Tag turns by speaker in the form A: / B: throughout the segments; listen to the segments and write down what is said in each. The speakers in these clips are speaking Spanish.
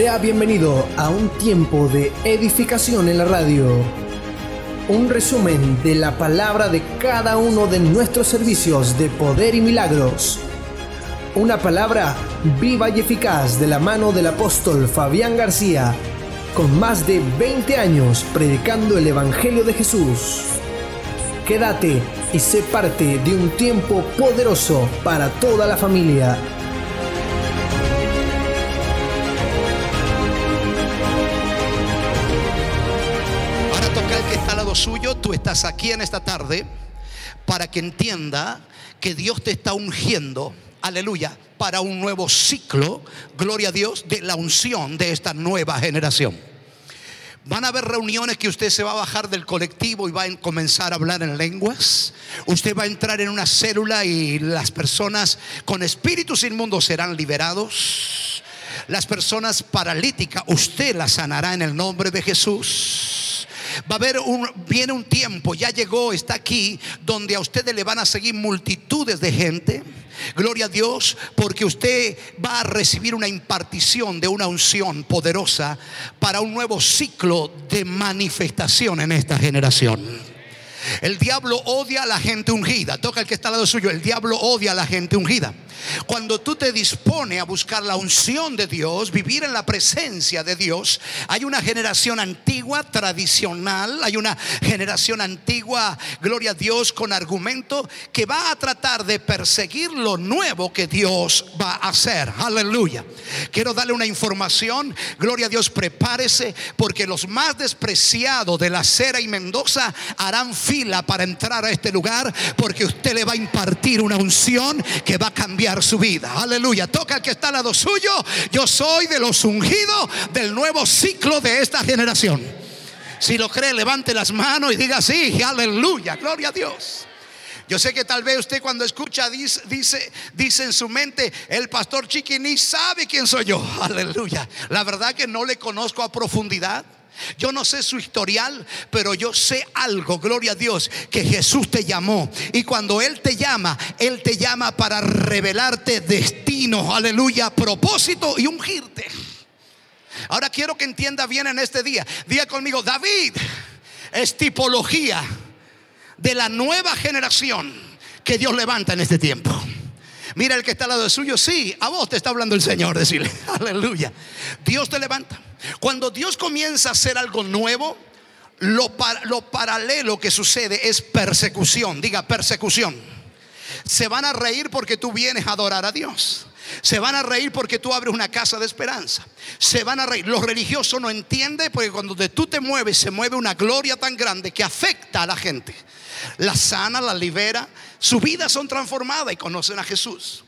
A: Sea bienvenido a un tiempo de edificación en la radio. Un resumen de la palabra de cada uno de nuestros servicios de poder y milagros. Una palabra viva y eficaz de la mano del apóstol Fabián García, con más de 20 años predicando el Evangelio de Jesús. Quédate y sé parte de un tiempo poderoso para toda la familia.
B: Estás aquí en esta tarde para que entienda que Dios te está ungiendo, aleluya, para un nuevo ciclo, gloria a Dios, de la unción de esta nueva generación. Van a haber reuniones que usted se va a bajar del colectivo y va a comenzar a hablar en lenguas. Usted va a entrar en una célula y las personas con espíritus inmundos serán liberados. Las personas paralíticas, usted las sanará en el nombre de Jesús. Va a haber un, viene un tiempo, ya llegó, está aquí, donde a ustedes le van a seguir multitudes de gente. Gloria a Dios, porque usted va a recibir una impartición de una unción poderosa para un nuevo ciclo de manifestación en esta generación. El diablo odia a la gente ungida. Toca el que está al lado suyo. El diablo odia a la gente ungida. Cuando tú te dispones a buscar la unción de Dios, vivir en la presencia de Dios, hay una generación antigua, tradicional, hay una generación antigua, gloria a Dios, con argumento, que va a tratar de perseguir lo nuevo que Dios va a hacer. Aleluya. Quiero darle una información, gloria a Dios, prepárese, porque los más despreciados de la Cera y Mendoza harán fila para entrar a este lugar, porque usted le va a impartir una unción que va a cambiar su vida. Aleluya. Toca al que está al lado suyo. Yo soy de los ungidos del nuevo ciclo de esta generación. Si lo cree, levante las manos y diga sí, aleluya, gloria a Dios. Yo sé que tal vez usted cuando escucha dice, dice, dice en su mente, el pastor Chiqui ni sabe quién soy yo. Aleluya. La verdad que no le conozco a profundidad. Yo no sé su historial, pero yo sé algo, gloria a Dios, que Jesús te llamó. Y cuando Él te llama, Él te llama para revelarte destino, aleluya, propósito y ungirte. Ahora quiero que entienda bien en este día. Diga conmigo, David es tipología de la nueva generación que Dios levanta en este tiempo. Mira el que está al lado suyo, sí, a vos te está hablando el Señor, decirle, aleluya. Dios te levanta. Cuando Dios comienza a hacer algo nuevo, lo, lo paralelo que sucede es persecución. Diga persecución. Se van a reír porque tú vienes a adorar a Dios. Se van a reír porque tú abres una casa de esperanza. Se van a reír. Los religiosos no entienden porque cuando tú te mueves se mueve una gloria tan grande que afecta a la gente. La sana, la libera. Su vida son transformadas y conocen a Jesús.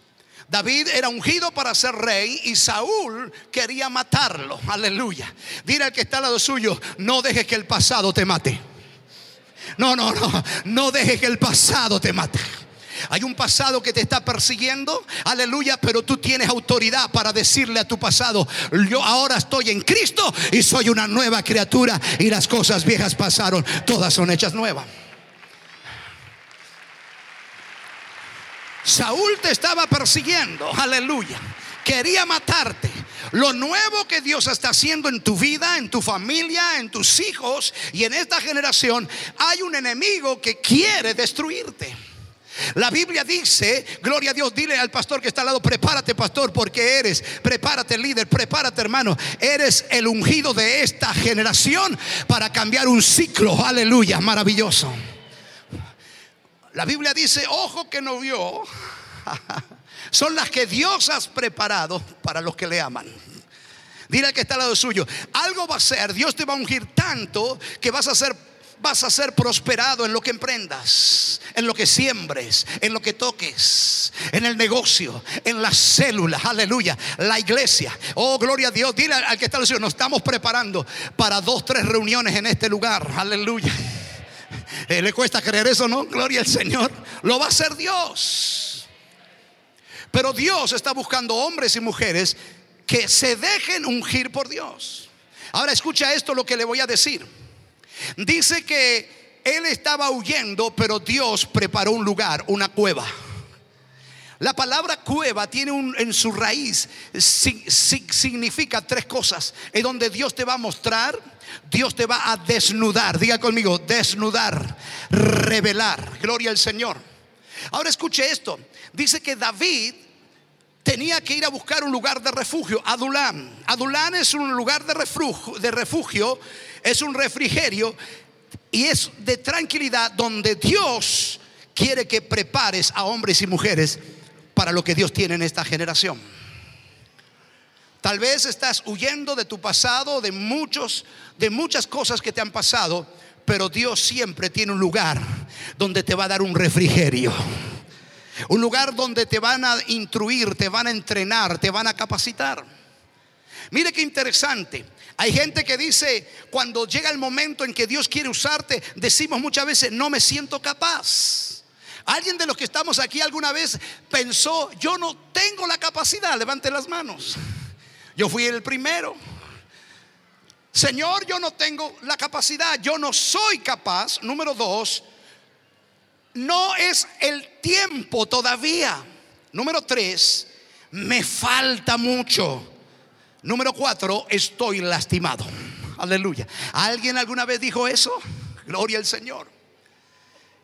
B: David era ungido para ser rey y Saúl quería matarlo. Aleluya. Dile al que está al lado suyo, no dejes que el pasado te mate. No, no, no, no dejes que el pasado te mate. Hay un pasado que te está persiguiendo, aleluya, pero tú tienes autoridad para decirle a tu pasado, yo ahora estoy en Cristo y soy una nueva criatura y las cosas viejas pasaron, todas son hechas nuevas. Saúl te estaba persiguiendo, aleluya. Quería matarte. Lo nuevo que Dios está haciendo en tu vida, en tu familia, en tus hijos y en esta generación, hay un enemigo que quiere destruirte. La Biblia dice, gloria a Dios, dile al pastor que está al lado, prepárate pastor, porque eres, prepárate líder, prepárate hermano, eres el ungido de esta generación para cambiar un ciclo, aleluya, maravilloso. La Biblia dice, ojo que no vio, son las que Dios has preparado para los que le aman. Dile al que está al lado suyo, algo va a ser, Dios te va a ungir tanto que vas a ser vas a ser prosperado en lo que emprendas, en lo que siembres, en lo que toques, en el negocio, en las células, aleluya, la iglesia. Oh, gloria a Dios. Dile al que está al suyo, nos estamos preparando para dos, tres reuniones en este lugar, aleluya. Eh, ¿Le cuesta creer eso, no? Gloria al Señor. Lo va a hacer Dios. Pero Dios está buscando hombres y mujeres que se dejen ungir por Dios. Ahora escucha esto lo que le voy a decir. Dice que él estaba huyendo, pero Dios preparó un lugar, una cueva. La palabra cueva tiene un, en su raíz, significa tres cosas. Es donde Dios te va a mostrar, Dios te va a desnudar. Diga conmigo, desnudar, revelar. Gloria al Señor. Ahora escuche esto. Dice que David tenía que ir a buscar un lugar de refugio, Adulán. Adulán es un lugar de de refugio, es un refrigerio y es de tranquilidad donde Dios quiere que prepares a hombres y mujeres para lo que Dios tiene en esta generación. Tal vez estás huyendo de tu pasado, de muchos de muchas cosas que te han pasado, pero Dios siempre tiene un lugar donde te va a dar un refrigerio. Un lugar donde te van a instruir, te van a entrenar, te van a capacitar. Mire qué interesante. Hay gente que dice, cuando llega el momento en que Dios quiere usarte, decimos muchas veces, no me siento capaz. ¿Alguien de los que estamos aquí alguna vez pensó, yo no tengo la capacidad? Levante las manos. Yo fui el primero. Señor, yo no tengo la capacidad, yo no soy capaz. Número dos, no es el tiempo todavía. Número tres, me falta mucho. Número cuatro, estoy lastimado. Aleluya. ¿Alguien alguna vez dijo eso? Gloria al Señor.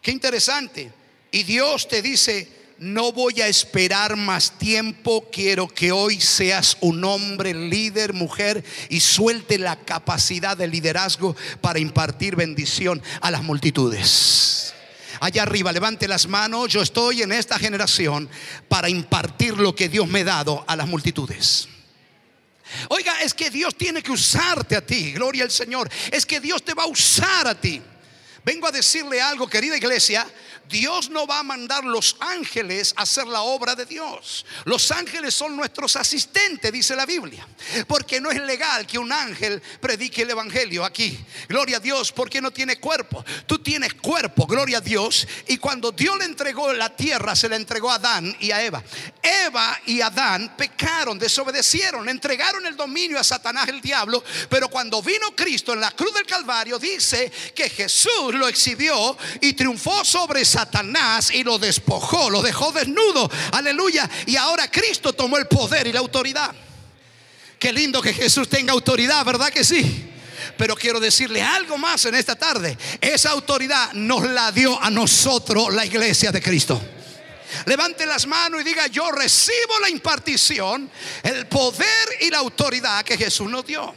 B: Qué interesante. Y Dios te dice, no voy a esperar más tiempo, quiero que hoy seas un hombre, líder, mujer y suelte la capacidad de liderazgo para impartir bendición a las multitudes. Allá arriba, levante las manos, yo estoy en esta generación para impartir lo que Dios me ha dado a las multitudes. Oiga, es que Dios tiene que usarte a ti, gloria al Señor. Es que Dios te va a usar a ti. Vengo a decirle algo, querida iglesia. Dios no va a mandar los ángeles a hacer la obra de Dios. Los ángeles son nuestros asistentes, dice la Biblia. Porque no es legal que un ángel predique el evangelio aquí. Gloria a Dios, porque no tiene cuerpo. Tú tienes cuerpo, gloria a Dios. Y cuando Dios le entregó la tierra, se la entregó a Adán y a Eva. Eva y Adán pecaron, desobedecieron, entregaron el dominio a Satanás el diablo. Pero cuando vino Cristo en la cruz del Calvario, dice que Jesús lo exhibió y triunfó sobre Satanás y lo despojó, lo dejó desnudo. Aleluya. Y ahora Cristo tomó el poder y la autoridad. Qué lindo que Jesús tenga autoridad, ¿verdad que sí? Pero quiero decirle algo más en esta tarde. Esa autoridad nos la dio a nosotros la iglesia de Cristo. Levante las manos y diga, yo recibo la impartición, el poder y la autoridad que Jesús nos dio.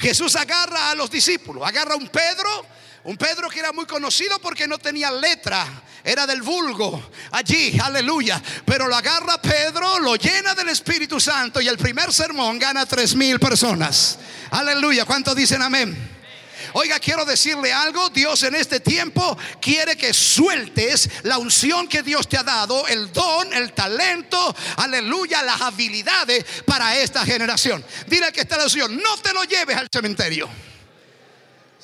B: Jesús agarra a los discípulos, agarra a un Pedro, un Pedro que era muy conocido porque no tenía letra, era del vulgo, allí, aleluya. Pero lo agarra Pedro, lo llena del Espíritu Santo y el primer sermón gana tres mil personas. Aleluya, ¿cuántos dicen amén? Oiga, quiero decirle algo, Dios en este tiempo quiere que sueltes la unción que Dios te ha dado, el don, el talento, aleluya, las habilidades para esta generación. Dile que está la unción, no te lo lleves al cementerio.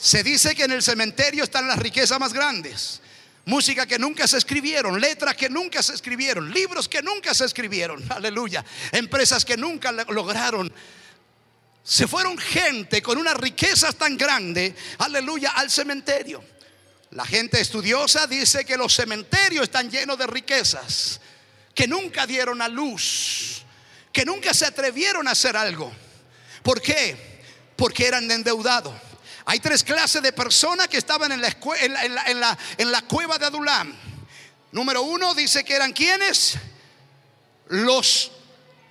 B: Se dice que en el cementerio están las riquezas más grandes. Música que nunca se escribieron, letras que nunca se escribieron, libros que nunca se escribieron, aleluya, empresas que nunca lograron. Se fueron gente con una riqueza tan grande, aleluya, al cementerio. La gente estudiosa dice que los cementerios están llenos de riquezas, que nunca dieron a luz, que nunca se atrevieron a hacer algo. ¿Por qué? Porque eran endeudados. Hay tres clases de personas que estaban en la, en la, cueva de Adulam. Número uno dice que eran quienes? Los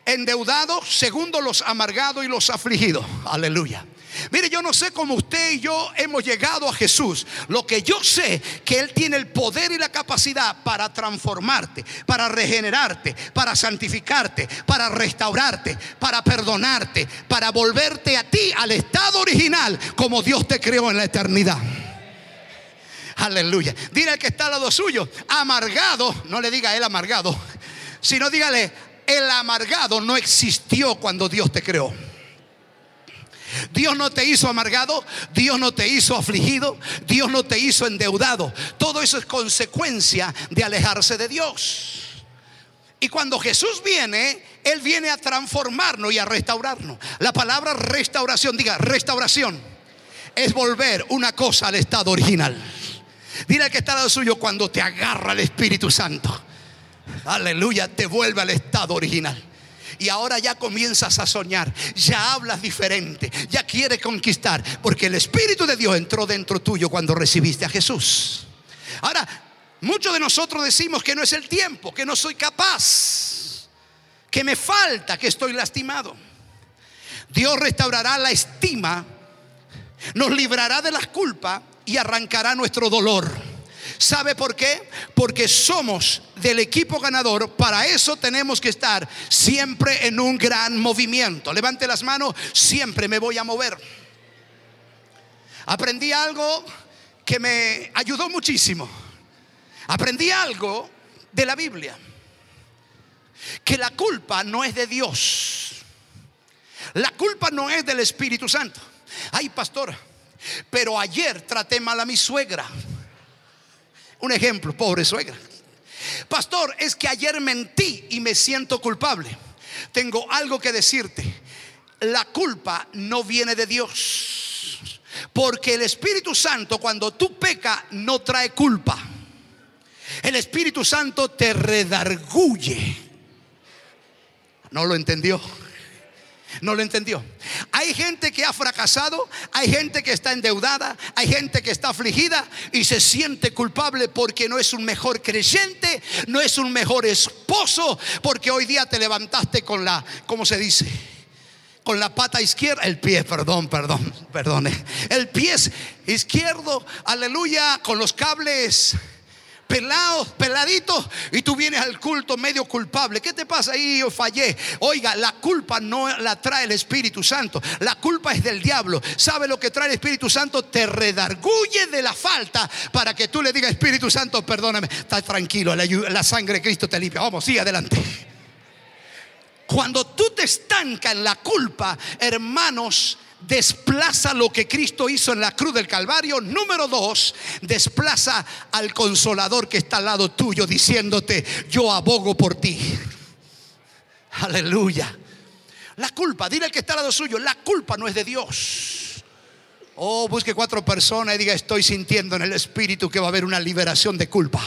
B: endeudados. Segundo, los amargados y los afligidos. Aleluya. Mire, yo no sé cómo usted y yo hemos llegado a Jesús. Lo que yo sé que Él tiene el poder y la capacidad para transformarte, para regenerarte, para santificarte, para restaurarte, para perdonarte, para volverte a ti al estado original como Dios te creó en la eternidad. Aleluya. Dile al que está al lado suyo, amargado, no le diga él amargado, sino dígale, el amargado no existió cuando Dios te creó. Dios no te hizo amargado, Dios no te hizo afligido, Dios no te hizo endeudado. Todo eso es consecuencia de alejarse de Dios. Y cuando Jesús viene, Él viene a transformarnos y a restaurarnos. La palabra restauración, diga restauración, es volver una cosa al estado original. Dile al que está al suyo cuando te agarra el Espíritu Santo. aleluya, te vuelve al estado original. Y ahora ya comienzas a soñar, ya hablas diferente, ya quieres conquistar, porque el Espíritu de Dios entró dentro tuyo cuando recibiste a Jesús. Ahora, muchos de nosotros decimos que no es el tiempo, que no soy capaz, que me falta, que estoy lastimado. Dios restaurará la estima, nos librará de las culpas y arrancará nuestro dolor. ¿Sabe por qué? Porque somos del equipo ganador. Para eso tenemos que estar siempre en un gran movimiento. Levante las manos, siempre me voy a mover. Aprendí algo que me ayudó muchísimo. Aprendí algo de la Biblia. Que la culpa no es de Dios. La culpa no es del Espíritu Santo. Ay, pastor, pero ayer traté mal a mi suegra. Un ejemplo, pobre suegra. Pastor, es que ayer mentí y me siento culpable. Tengo algo que decirte. La culpa no viene de Dios. Porque el Espíritu Santo cuando tú pecas no trae culpa. El Espíritu Santo te redarguye. ¿No lo entendió? No lo entendió. Hay gente que ha fracasado, hay gente que está endeudada, hay gente que está afligida y se siente culpable porque no es un mejor creyente, no es un mejor esposo, porque hoy día te levantaste con la, ¿cómo se dice? Con la pata izquierda, el pie, perdón, perdón, perdone. El pie izquierdo, aleluya, con los cables pelados, peladitos, y tú vienes al culto medio culpable. ¿Qué te pasa ahí? Yo fallé. Oiga, la culpa no la trae el Espíritu Santo, la culpa es del diablo. ¿Sabe lo que trae el Espíritu Santo? Te redarguye de la falta para que tú le digas, Espíritu Santo, perdóname, está tranquilo, la, sangre de Cristo te limpia. Vamos, sigue adelante. Cuando tú te estancas en la culpa, hermanos, desplaza lo que Cristo hizo en la cruz del Calvario. Número dos, desplaza al consolador que está al lado tuyo diciéndote, yo abogo por ti. Aleluya. La culpa, dile al que está al lado suyo, la culpa no es de Dios. Oh, busque cuatro personas y diga, estoy sintiendo en el Espíritu que va a haber una liberación de culpa.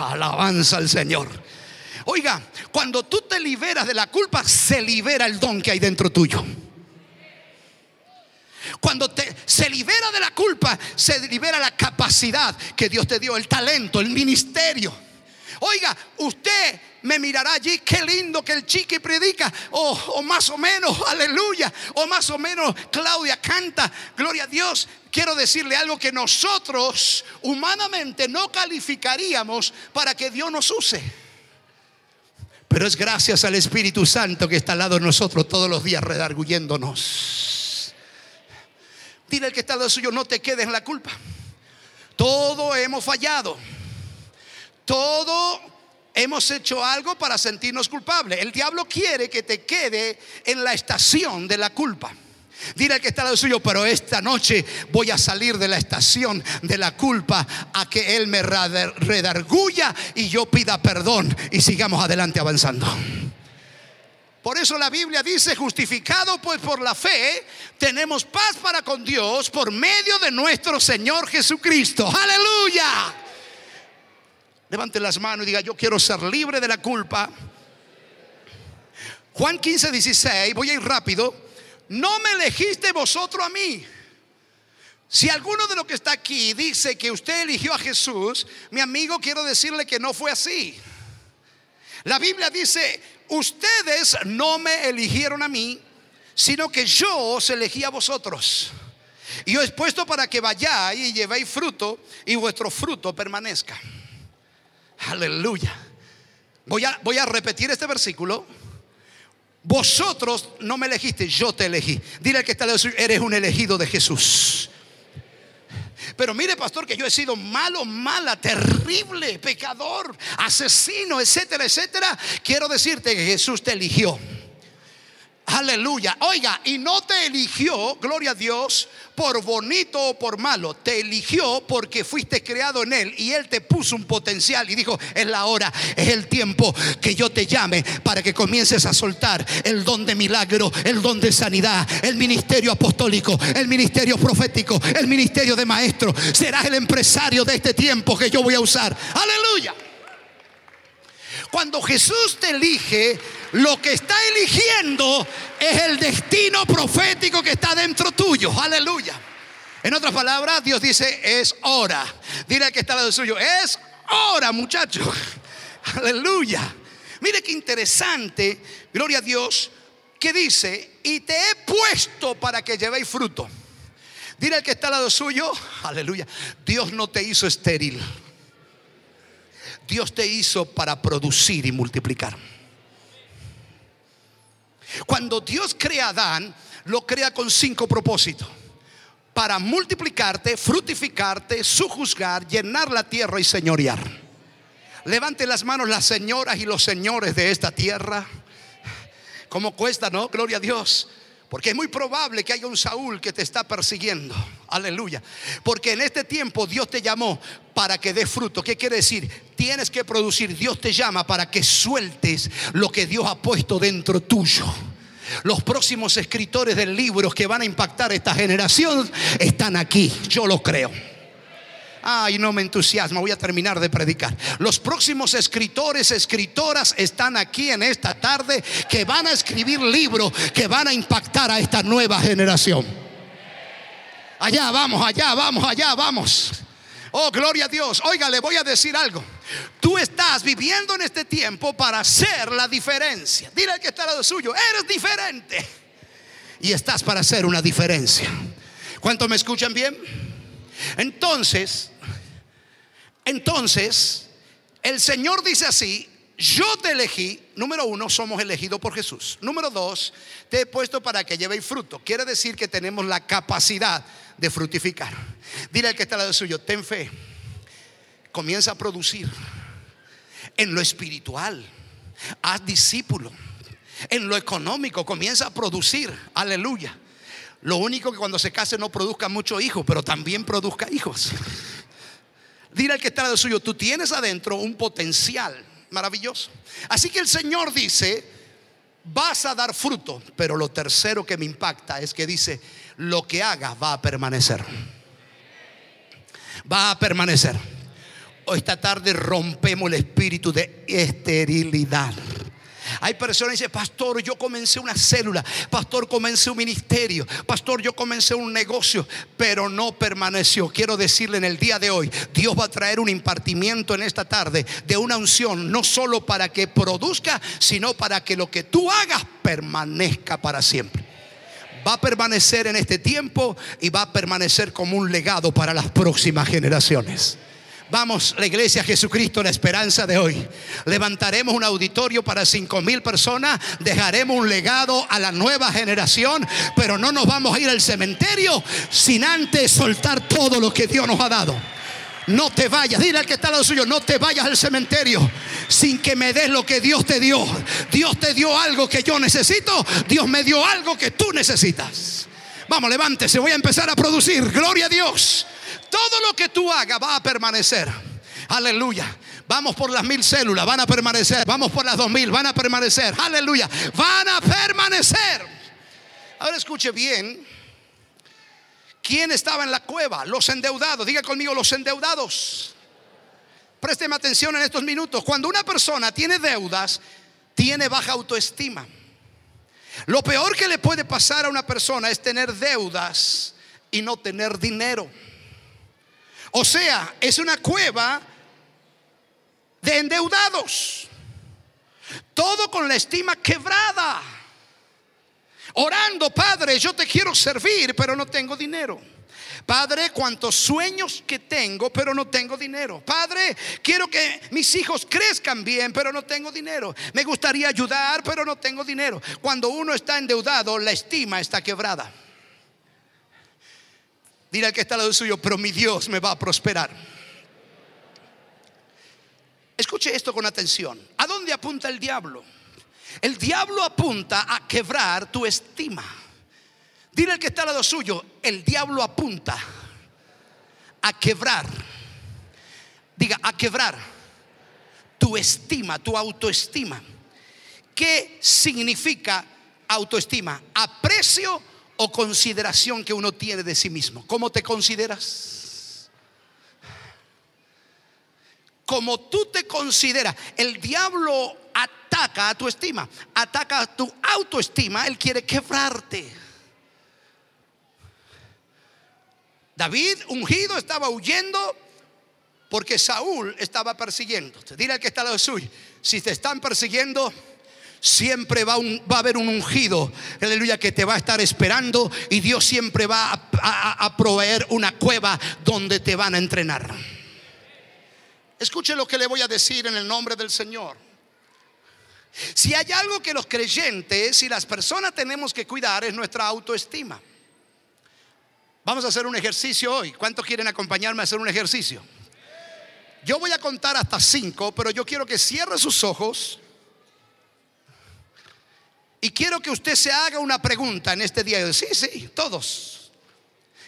B: Alabanza al Señor. Oiga, cuando tú te liberas de la culpa, se libera el don que hay dentro tuyo. Cuando se libera de la culpa, se libera la capacidad que Dios te dio, el talento, el ministerio. Oiga, usted me mirará allí, qué lindo que el chiqui predica, o, o, más o menos, aleluya, o más o menos Claudia canta, gloria a Dios. Quiero decirle algo que nosotros humanamente no calificaríamos para que Dios nos use. Pero es gracias al Espíritu Santo que está al lado de nosotros todos los días redarguyéndonos. Dile al que está al lado suyo, no te quedes en la culpa. Todo hemos fallado. Todo hemos hecho algo para sentirnos culpables. El diablo quiere que te quede en la estación de la culpa. Dile al que está al lado suyo, pero esta noche voy a salir de la estación de la culpa a que Él me redarguya y yo pida perdón y sigamos adelante avanzando. Por eso la Biblia dice, justificado pues por la fe, tenemos paz para con Dios por medio de nuestro Señor Jesucristo. Aleluya. Levante las manos y diga, yo quiero ser libre de la culpa. Juan 15, 16, voy a ir rápido. No me elegiste vosotros a mí. Si alguno de los que está aquí dice que usted eligió a Jesús, mi amigo, quiero decirle que no fue así. La Biblia dice, ustedes no me eligieron a mí, sino que yo os elegí a vosotros. Y os he puesto para que vayáis y llevéis fruto y vuestro fruto permanezca. Aleluya. Voy a, voy a repetir este versículo. Vosotros no me elegiste, yo te elegí. Dile al que está eres un elegido de Jesús. Pero mire, pastor, que yo he sido malo, mala, terrible, pecador, asesino, etcétera, etcétera. Quiero decirte que Jesús te eligió. Aleluya. Oiga, y no te eligió, gloria a Dios, por bonito o por malo. Te eligió porque fuiste creado en Él y Él te puso un potencial y dijo, es la hora, es el tiempo que yo te llame para que comiences a soltar el don de milagro, el don de sanidad, el ministerio apostólico, el ministerio profético, el ministerio de maestro. Serás el empresario de este tiempo que yo voy a usar. Aleluya. Cuando Jesús te elige, lo que está eligiendo es el destino profético que está dentro tuyo. Aleluya. En otras palabras, Dios dice, es hora. Dile al que está al lado suyo, es hora, muchachos. Aleluya. Mire qué interesante, gloria a Dios, que dice, y te he puesto para que llevéis fruto. Dile al que está al lado suyo, aleluya, Dios no te hizo estéril. Dios te hizo para producir y multiplicar. Cuando Dios crea a Adán, lo crea con cinco propósitos. Para multiplicarte, fructificarte, sujuzgar, llenar la tierra y señorear. Levante las manos las señoras y los señores de esta tierra. ¿Cómo cuesta, no? Gloria a Dios. Porque es muy probable que haya un Saúl que te está persiguiendo. Aleluya. Porque en este tiempo Dios te llamó para que dé fruto. ¿Qué quiere decir? Tienes que producir. Dios te llama para que sueltes lo que Dios ha puesto dentro tuyo. Los próximos escritores del libro que van a impactar esta generación están aquí. Yo lo creo. Ay, no me entusiasma, voy a terminar de predicar. Los próximos escritores, escritoras están aquí en esta tarde que van a escribir libros que van a impactar a esta nueva generación. Allá vamos, allá vamos, allá vamos. Oh, gloria a Dios. Oiga, le voy a decir algo. Tú estás viviendo en este tiempo para hacer la diferencia. Dile al que está al lado suyo, eres diferente. Y estás para hacer una diferencia. ¿Cuántos me escuchan bien? Entonces, entonces, el Señor dice así, yo te elegí, número uno, somos elegidos por Jesús. Número dos, te he puesto para que llevéis fruto. Quiere decir que tenemos la capacidad de fructificar. Dile al que está al lado suyo, ten fe. Comienza a producir en lo espiritual. Haz discípulo. En lo económico, comienza a producir. Aleluya. Lo único que cuando se case no produzca muchos hijos, pero también produzca hijos. Dile al que está de suyo, tú tienes adentro un potencial maravilloso. Así que el Señor dice, vas a dar fruto, pero lo tercero que me impacta es que dice, lo que hagas va a permanecer. Va a permanecer. Hoy esta tarde rompemos el espíritu de esterilidad. Hay personas que dicen, pastor, yo comencé una célula, pastor, comencé un ministerio, pastor, yo comencé un negocio, pero no permaneció. Quiero decirle en el día de hoy, Dios va a traer un impartimiento en esta tarde de una unción, no solo para que produzca, sino para que lo que tú hagas permanezca para siempre va a permanecer en este tiempo y va a permanecer como un legado para las próximas generaciones. Vamos, la iglesia Jesucristo, la esperanza de hoy. Levantaremos un auditorio para cinco mil personas, dejaremos un legado a la nueva generación, pero no nos vamos a ir al cementerio sin antes soltar todo lo que Dios nos ha dado. No te vayas, dile al que está al lado suyo, no te vayas al cementerio sin que me des lo que Dios te dio. Dios te dio algo que yo necesito, Dios me dio algo que tú necesitas. Vamos, levántese, voy a empezar a producir. Gloria a Dios. Todo lo que tú hagas va a permanecer. Aleluya. Vamos por las mil células, van a permanecer. Vamos por las dos mil, van a permanecer. Aleluya. Van a permanecer. Ahora escuche bien. ¿Quién estaba en la cueva? Los endeudados. Diga conmigo los endeudados. Présteme atención en estos minutos. Cuando una persona tiene deudas, tiene baja autoestima. Lo peor que le puede pasar a una persona es tener deudas y no tener dinero. O sea, es una cueva de endeudados. Todo con la estima quebrada. Orando, Padre, yo te quiero servir, pero no tengo dinero. Padre, cuántos sueños que tengo, pero no tengo dinero. Padre, quiero que mis hijos crezcan bien, pero no tengo dinero. Me gustaría ayudar, pero no tengo dinero. Cuando uno está endeudado, la estima está quebrada. Dile al que está al lado suyo, pero mi Dios me va a prosperar. Escuche esto con atención. ¿A dónde apunta el diablo? El diablo apunta a quebrar tu estima. Dile al que está al lado suyo, el diablo apunta a quebrar. Diga, a quebrar tu estima, tu autoestima. ¿Qué significa autoestima? Aprecio o consideración que uno tiene de sí mismo. ¿Cómo te consideras? como tú te consideras, el diablo ataca a tu estima, ataca a tu autoestima, él quiere quebrarte. David ungido estaba huyendo porque Saúl estaba persiguiendo. Dile al que está al lado suyo, si te están persiguiendo, siempre va, a haber un ungido, aleluya, que te va a estar esperando y Dios siempre va a, proveer una cueva donde te van a entrenar. Escuche lo que le voy a decir en el nombre del Señor. Si hay algo que los creyentes y las personas tenemos que cuidar es nuestra autoestima. Vamos a hacer un ejercicio hoy. ¿Cuántos quieren acompañarme a hacer un ejercicio? Yo voy a contar hasta cinco, pero yo quiero que cierre sus ojos y quiero que usted se haga una pregunta en este día. Sí, sí, todos.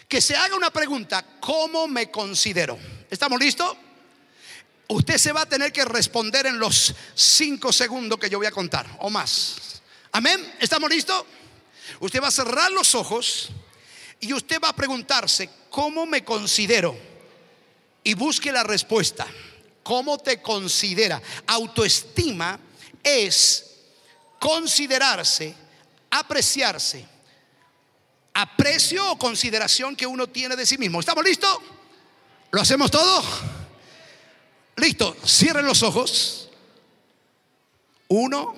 B: Que se haga una pregunta, ¿cómo me considero? ¿Estamos listos? Usted se va a tener que responder en los cinco segundos que yo voy a contar o más. Amén. ¿Estamos listos? Usted va a cerrar los ojos y usted va a preguntarse, ¿cómo me considero? Y busque la respuesta. ¿Cómo te considera? Autoestima es considerarse, apreciarse, aprecio o consideración que uno tiene de sí mismo. ¿Estamos listos? ¿Lo hacemos todo? Listo, cierren los ojos. Uno,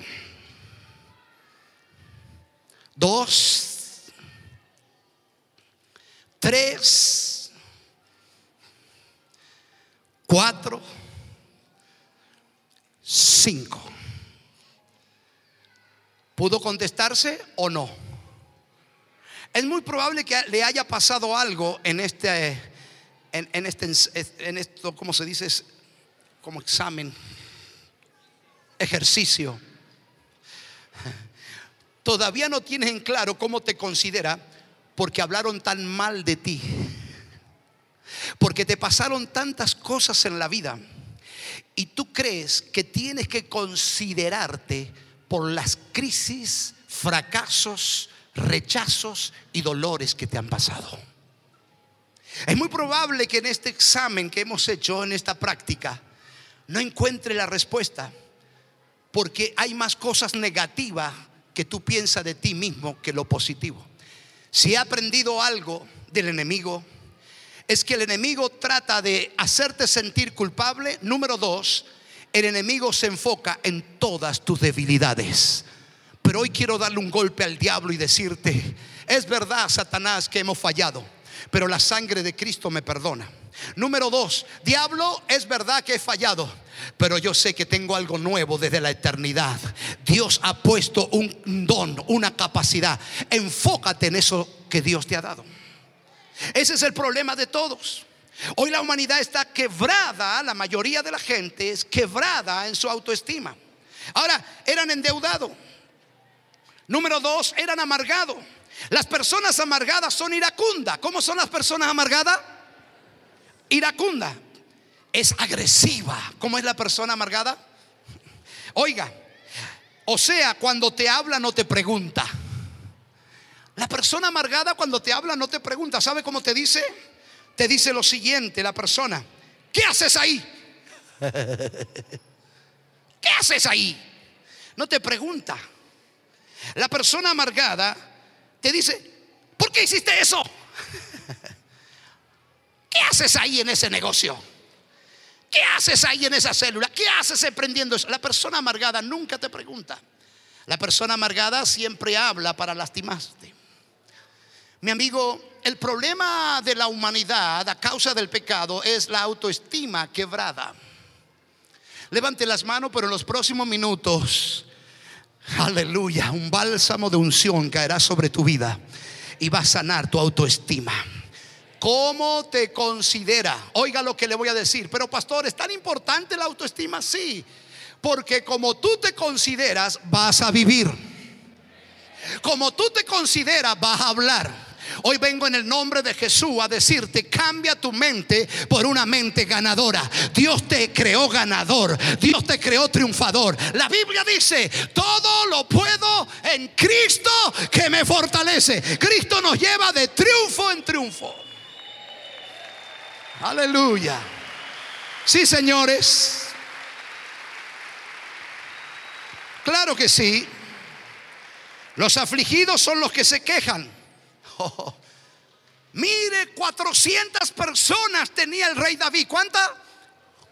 B: dos, tres, cuatro, cinco. ¿Pudo contestarse o no? Es muy probable que le haya pasado algo en este, en, este, en esto, ¿cómo se dice? Como examen, ejercicio. Todavía no tienes en claro cómo te considera porque hablaron tan mal de ti. Porque te pasaron tantas cosas en la vida y tú crees que tienes que considerarte por las crisis, fracasos, rechazos y dolores que te han pasado. Es muy probable que en este examen que hemos hecho, en esta práctica, no encuentre la respuesta, porque hay más cosas negativas que tú piensas de ti mismo que lo positivo. Si he aprendido algo del enemigo, es que el enemigo trata de hacerte sentir culpable, número dos, el enemigo se enfoca en todas tus debilidades. Pero hoy quiero darle un golpe al diablo y decirte, es verdad, Satanás, que hemos fallado, pero la sangre de Cristo me perdona. Número dos, diablo, es verdad que he fallado, pero yo sé que tengo algo nuevo desde la eternidad. Dios ha puesto un don, una capacidad. Enfócate en eso que Dios te ha dado. Ese es el problema de todos. Hoy la humanidad está quebrada, la mayoría de la gente es quebrada en su autoestima. Ahora, eran endeudados. Número dos, eran amargados. Las personas amargadas son iracundas. ¿Cómo son las personas amargadas? Iracunda. Es agresiva. ¿Cómo es la persona amargada? Oiga, o sea, cuando te habla no te pregunta. La persona amargada cuando te habla no te pregunta. ¿Sabe cómo te dice? Te dice lo siguiente la persona, ¿qué haces ahí? ¿Qué haces ahí? No te pregunta. La persona amargada te dice, ¿por qué hiciste eso? ¿Qué haces ahí en ese negocio? ¿Qué haces ahí en esa célula? ¿Qué haces emprendiendo eso? La persona amargada nunca te pregunta. La persona amargada siempre habla para lastimarte. Mi amigo, el problema de la humanidad a causa del pecado es la autoestima quebrada. Levante las manos, pero en los próximos minutos, aleluya, un bálsamo de unción caerá sobre tu vida y va a sanar tu autoestima. ¿Cómo te considera? Oiga lo que le voy a decir. Pero pastor, ¿es tan importante la autoestima? Sí, porque como tú te consideras, vas a vivir. Como tú te consideras, vas a hablar. Hoy vengo en el nombre de Jesús a decirte, cambia tu mente por una mente ganadora. Dios te creó ganador, Dios te creó triunfador. La Biblia dice, todo lo puedo en Cristo que me fortalece. Cristo nos lleva de triunfo en triunfo. Aleluya. Sí, señores. Claro que sí. Los afligidos son los que se quejan. Mire, 400 personas tenía el rey David. ¿Cuántas?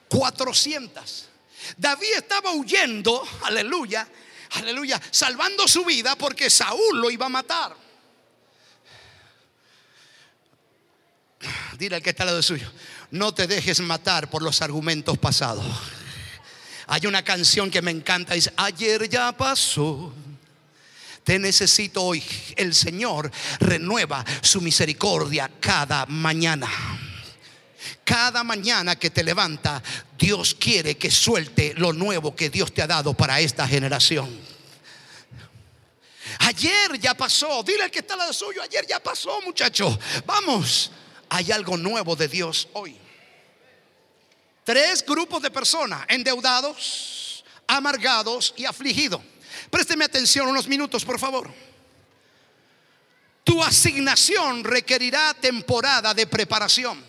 B: 400. David estaba huyendo, aleluya, aleluya, salvando su vida porque Saúl lo iba a matar. Dile al que está al lado suyo, no te dejes matar por los argumentos pasados. Hay una canción que me encanta, dice, ayer ya pasó. Te necesito hoy. El Señor renueva su misericordia cada mañana. Cada mañana que te levanta, Dios quiere que suelte lo nuevo que Dios te ha dado para esta generación. Ayer ya pasó. Dile al que está al lado suyo. Ayer ya pasó, muchacho. Vamos. Hay algo nuevo de Dios hoy. Tres grupos de personas: endeudados, amargados y afligidos. Présteme atención unos minutos, por favor. Tu asignación requerirá temporada de preparación.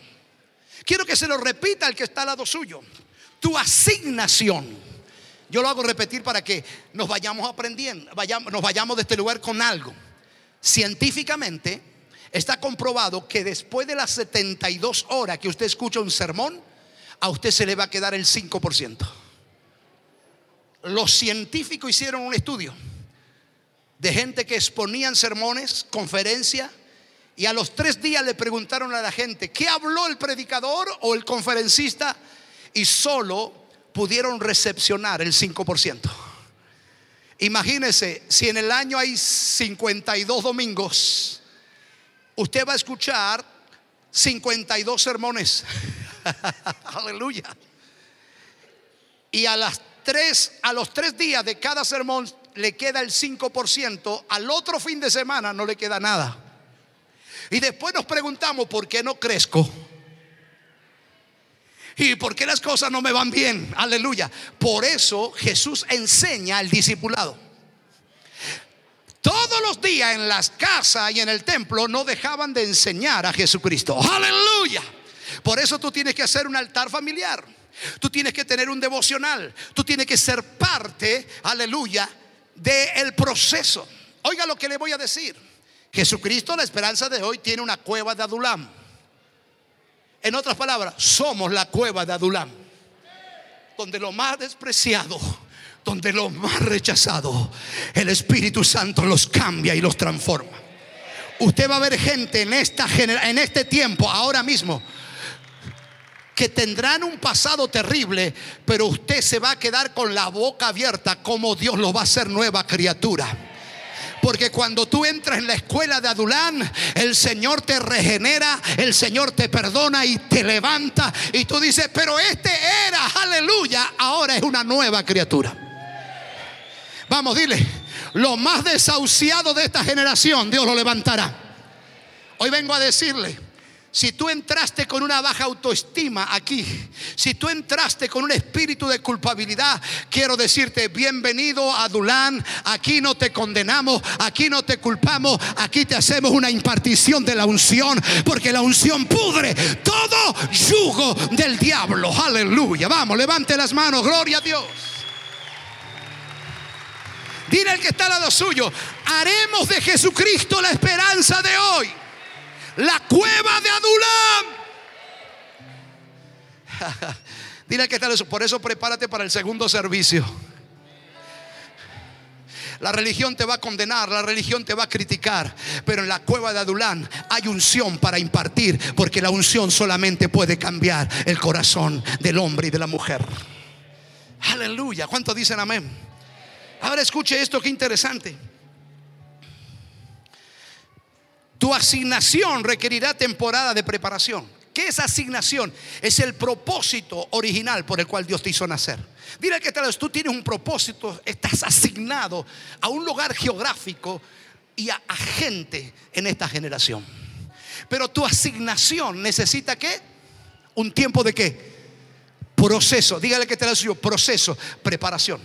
B: Quiero que se lo repita el que está al lado suyo. Tu asignación. Yo lo hago repetir para que nos vayamos aprendiendo, vayamos, nos vayamos de este lugar con algo. Científicamente está comprobado que después de las 72 horas que usted escucha un sermón, a usted se le va a quedar el 5%. Los científicos hicieron un estudio de gente que exponían sermones, conferencias, y a los tres días le preguntaron a la gente, ¿qué habló el predicador o el conferencista? Y solo pudieron recepcionar el 5%. Imagínese, si en el año hay 52 domingos, usted va a escuchar 52 sermones. Aleluya. Y a las tres, a los tres días de cada sermón le queda el 5%, al otro fin de semana no le queda nada. Y después nos preguntamos, ¿por qué no crezco? ¿Y por qué las cosas no me van bien? Aleluya. Por eso Jesús enseña al discipulado. Todos los días en las casas y en el templo no dejaban de enseñar a Jesucristo. Aleluya. Por eso tú tienes que hacer un altar familiar. Tú tienes que tener un devocional. Tú tienes que ser parte, aleluya, del proceso. Oiga lo que le voy a decir. Jesucristo, la esperanza de hoy, tiene una cueva de Adulam. En otras palabras, somos la cueva de Adulam. Donde lo más despreciado, donde lo más rechazado, el Espíritu Santo los cambia y los transforma. Usted va a ver gente en, esta, en este tiempo, ahora mismo, que tendrán un pasado terrible, pero usted se va a quedar con la boca abierta como Dios lo va a hacer nueva criatura. Porque cuando tú entras en la escuela de Adulán, el Señor te regenera, el Señor te perdona y te levanta. Y tú dices, pero este era, aleluya, ahora es una nueva criatura. Vamos, dile, lo más desahuciado de esta generación, Dios lo levantará. Hoy vengo a decirle, si tú entraste con una baja autoestima aquí, si tú entraste con un espíritu de culpabilidad, quiero decirte, bienvenido a Dulán, aquí no te condenamos, aquí no te culpamos, aquí te hacemos una impartición de la unción, porque la unción pudre todo yugo del diablo. Aleluya. Vamos, levante las manos, gloria a Dios. Dile al que está al lado suyo, haremos de Jesucristo la esperanza de hoy la cueva de Adulam. Dile que tal eso. Por eso prepárate para el segundo servicio. La religión te va a condenar, la religión te va a criticar, pero en la cueva de Adulán hay unción para impartir, porque la unción solamente puede cambiar el corazón del hombre y de la mujer. Aleluya. ¿Cuántos dicen amén? Ahora escuche esto, qué interesante. Tu asignación requerirá temporada de preparación. ¿Qué es asignación? Es el propósito original por el cual Dios te hizo nacer. Dile que tal vez tú tienes un propósito, estás asignado a un lugar geográfico y a, gente en esta generación. Pero tu asignación necesita qué? Un tiempo de qué? Proceso. Dígale que te lo suyo, proceso, preparación.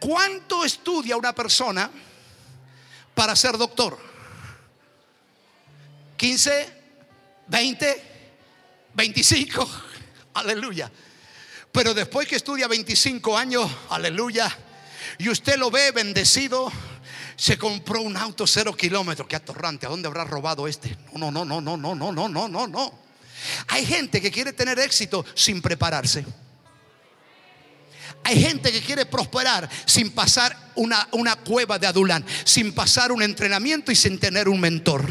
B: ¿Cuánto estudia una persona para ser doctor? 15, 20, 25. Aleluya. Pero después que estudia 25 años, aleluya, y usted lo ve bendecido, se compró un auto cero kilómetros. Qué atorrante, ¿a dónde habrá robado este? No, no, no, no, no, no, no, no, no, no. Hay gente que quiere tener éxito sin prepararse. Hay gente que quiere prosperar sin pasar una, cueva de Adulán, sin pasar un entrenamiento y sin tener un mentor.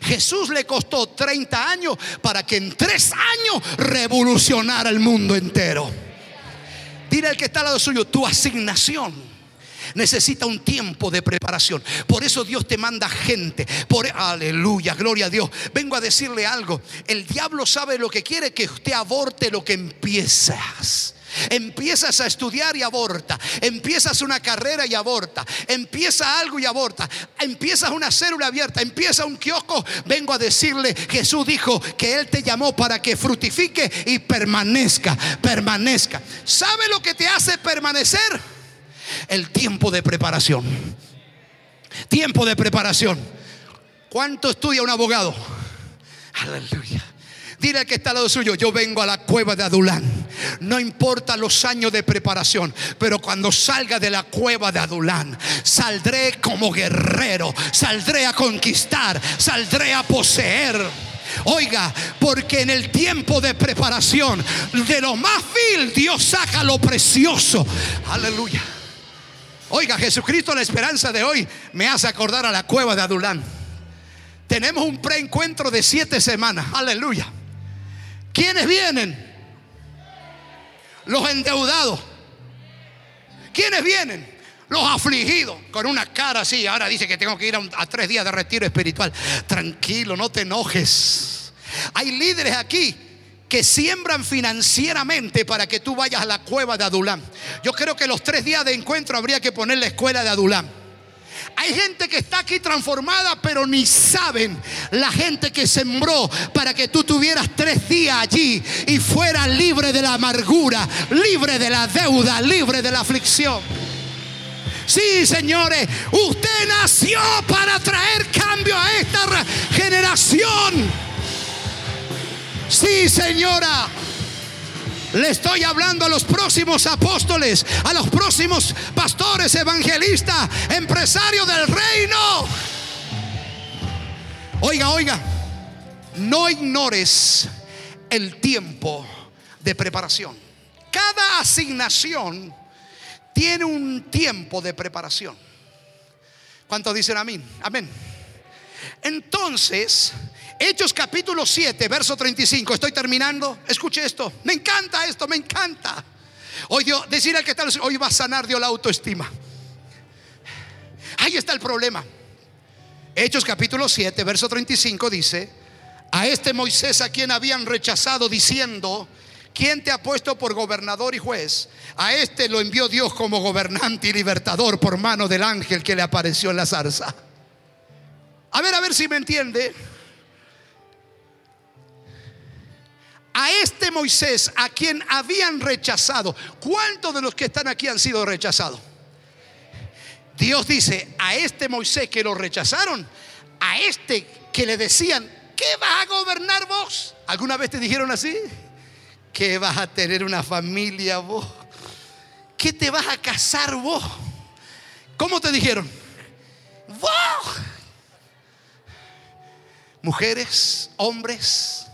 B: Jesús le costó 30 años para que en tres años revolucionara el mundo entero. Dile al que está al lado suyo, tu asignación necesita un tiempo de preparación. Por eso Dios te manda gente. Por aleluya, gloria a Dios. Vengo a decirle algo. El diablo sabe lo que quiere que usted aborte lo que empiezas. Empiezas a estudiar y aborta. Empiezas una carrera y aborta. Empieza algo y aborta. Empiezas una célula abierta. Empieza un kiosco. Vengo a decirle, Jesús dijo que Él te llamó para que fructifique y permanezca. Permanezca. ¿Sabe lo que te hace permanecer? El tiempo de preparación. Tiempo de preparación. ¿Cuánto estudia un abogado? Aleluya. Dile al que está al lado suyo, yo vengo a la cueva de Adulán. No importa los años de preparación, pero cuando salga de la cueva de Adulán, saldré como guerrero, saldré a conquistar, saldré a poseer. Oiga, porque en el tiempo de preparación, de lo más vil, Dios saca lo precioso. Aleluya. Oiga, Jesucristo, la esperanza de hoy, me hace acordar a la cueva de Adulán. Tenemos un preencuentro de siete semanas. Aleluya. ¿Quiénes vienen? Los endeudados. ¿Quiénes vienen? Los afligidos, con una cara así. Ahora dice que tengo que ir a, tres días de retiro espiritual. Tranquilo, no te enojes. Hay líderes aquí que siembran financieramente para que tú vayas a la cueva de Adulán. Yo creo que los tres días de encuentro habría que poner la escuela de Adulán. Hay gente que está aquí transformada, pero ni saben la gente que sembró para que tú tuvieras tres días allí y fueras libre de la amargura, libre de la deuda, libre de la aflicción. Sí, señores, usted nació para traer cambio a esta generación. Sí, señora. Le estoy hablando a los próximos apóstoles, a los próximos pastores, evangelistas, empresarios del reino. Oiga, oiga, no ignores el tiempo de preparación. Cada asignación tiene un tiempo de preparación. ¿Cuántos dicen amén? Amén. Entonces, Hechos capítulo 7, verso 35. Estoy terminando. Escuche esto. Me encanta esto, me encanta. Hoy Dios, decir al que está, hoy va a sanar Dios la autoestima. Ahí está el problema. Hechos capítulo 7, verso 35 dice, a este Moisés a quien habían rechazado diciendo, ¿quién te ha puesto por gobernador y juez? A este lo envió Dios como gobernante y libertador por mano del ángel que le apareció en la zarza. A ver, a ver si me entiende. A este Moisés a quien habían rechazado. ¿Cuántos de los que están aquí han sido rechazados? Dios dice, a este Moisés que lo rechazaron, a este que le decían, ¿qué vas a gobernar vos? ¿Alguna vez te dijeron así? ¿Que vas a tener una familia vos? ¿Qué te vas a casar vos? ¿Cómo te dijeron? Vos. Mujeres, hombres,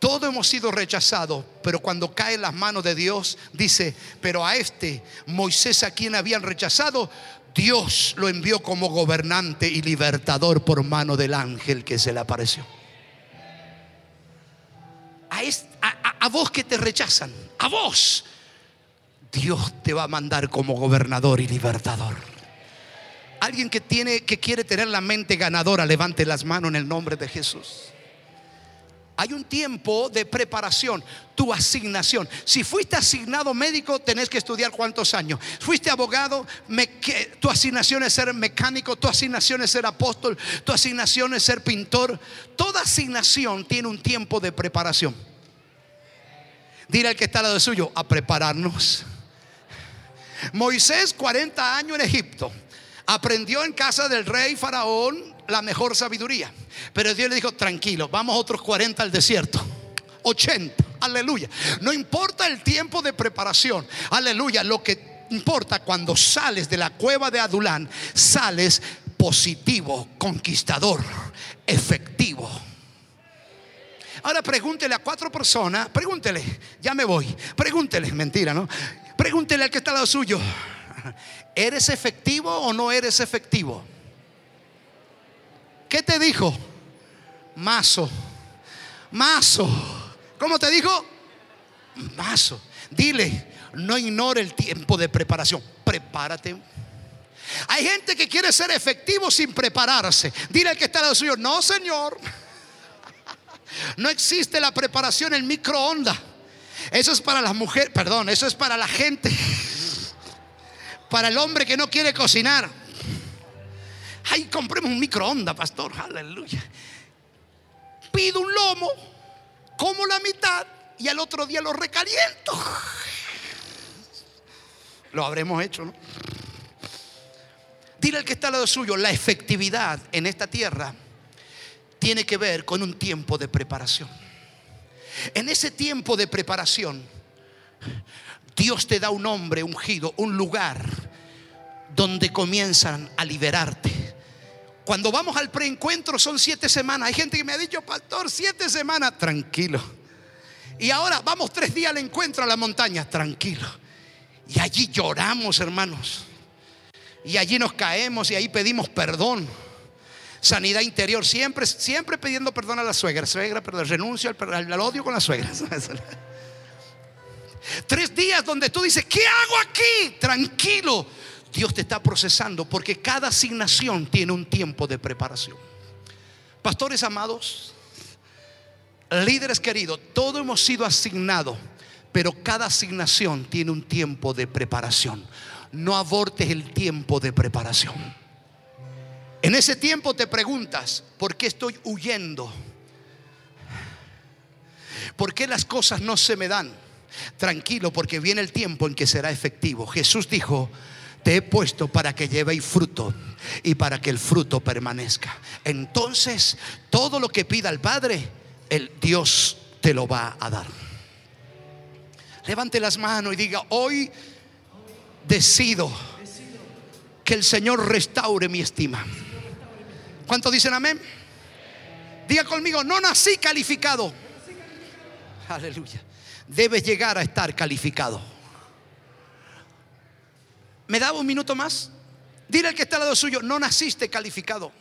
B: todo hemos sido rechazados, pero cuando cae las manos de Dios, dice, pero a este Moisés a quien habían rechazado, Dios lo envió como gobernante y libertador por mano del ángel que se le apareció. A, a, vos que te rechazan, a vos, Dios te va a mandar como gobernador y libertador. Alguien que tiene que quiere tener la mente ganadora, levante las manos en el nombre de Jesús. Hay un tiempo de preparación, tu asignación. Si fuiste asignado médico, tenés que estudiar cuántos años. Fuiste abogado, tu asignación es ser mecánico, tu asignación es ser apóstol, tu asignación es ser pintor. Toda asignación tiene un tiempo de preparación. Dile al que está al lado suyo, a prepararnos. Moisés, 40 años en Egipto, aprendió en casa del rey Faraón la mejor sabiduría. Pero Dios le dijo, tranquilo, vamos otros 40 al desierto. 80. Aleluya. No importa el tiempo de preparación. Aleluya. Lo que importa cuando sales de la cueva de Adulán, sales positivo, conquistador, efectivo. Ahora pregúntele a cuatro personas, pregúntele, ya me voy, pregúntele, mentira, ¿no? Pregúntele al que está al lado suyo, ¿eres efectivo o no eres efectivo? ¿Qué te dijo? Mazo, mazo. ¿Cómo te dijo? Mazo. Dile, no ignore el tiempo de preparación. Prepárate. Hay gente que quiere ser efectivo sin prepararse. Dile al que está al lado suyo, no, Señor. No existe la preparación en microondas. Eso es para las mujeres, perdón, eso es para la gente. Para el hombre que no quiere cocinar. Ay, compremos un microondas, pastor. Aleluya. Pido un lomo, como la mitad y al otro día lo recaliento. Lo habremos hecho, ¿no? Dile al que está al lado suyo, la efectividad en esta tierra tiene que ver con un tiempo de preparación. En ese tiempo de preparación, Dios te da un hombre ungido, un lugar donde comienzan a liberarte. Cuando vamos al preencuentro son siete semanas. Hay gente que me ha dicho, pastor, siete semanas, tranquilo. Y ahora vamos tres días al encuentro a la montaña, tranquilo. Y allí lloramos, hermanos. Y allí nos caemos y ahí pedimos perdón. Sanidad interior, siempre, siempre pidiendo perdón a la suegra. Suegra, perdón, renuncio al, al odio con la suegra. Tres días donde tú dices, ¿qué hago aquí? Tranquilo. Dios te está procesando porque cada asignación tiene un tiempo de preparación. Pastores amados, líderes queridos, todos hemos sido asignados, pero cada asignación tiene un tiempo de preparación. No abortes el tiempo de preparación. En ese tiempo te preguntas, ¿por qué estoy huyendo? ¿Por qué las cosas no se me dan? Tranquilo, porque viene el tiempo en que será efectivo. Jesús dijo, te he puesto para que llevéis fruto y para que el fruto permanezca. Entonces, todo lo que pida el Padre, el Dios te lo va a dar. Levante las manos y diga, hoy decido que el Señor restaure mi estima. ¿Cuántos dicen amén? Diga conmigo, no nací calificado. Aleluya. Debes llegar a estar calificado. ¿Me da un minuto más? Dile al que está al lado suyo, no naciste calificado,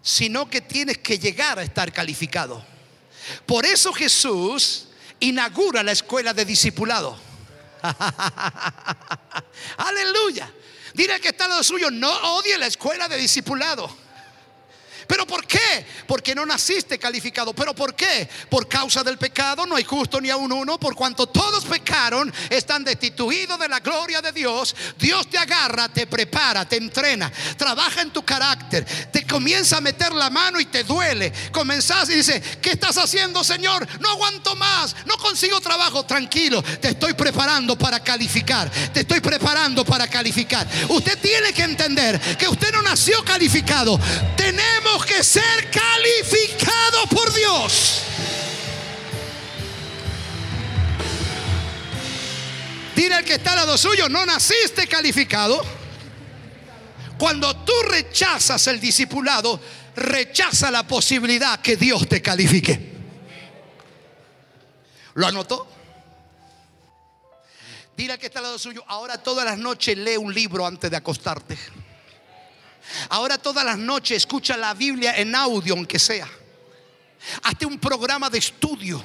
B: sino que tienes que llegar a estar calificado. Por eso Jesús inaugura la escuela de discipulado. Aleluya. Dile que está al lado suyo, no odie la escuela de discipulado. ¿Pero por qué? Porque no naciste calificado. ¿Pero por qué? Por causa del pecado no hay justo ni a un uno. Por cuanto todos pecaron, están destituidos de la gloria de Dios. Dios te agarra, te prepara, te entrena, trabaja en tu carácter, te comienza a meter la mano y te duele. Comenzás y dices, ¿qué estás haciendo, Señor? No aguanto más, no consigo trabajo. Tranquilo, te estoy preparando para calificar. Te estoy preparando para calificar. Usted tiene que entender que usted no nació calificado. Tenemos que ser calificados por Dios. Dile al que está al lado suyo, no naciste calificado. Cuando tú rechazas el discipulado, rechaza la posibilidad que Dios te califique. ¿Lo anotó? Dile al que está al lado suyo, ahora todas las noches lee un libro antes de acostarte. Ahora todas las noches escucha la Biblia en audio, aunque sea. Hazte un programa de estudio.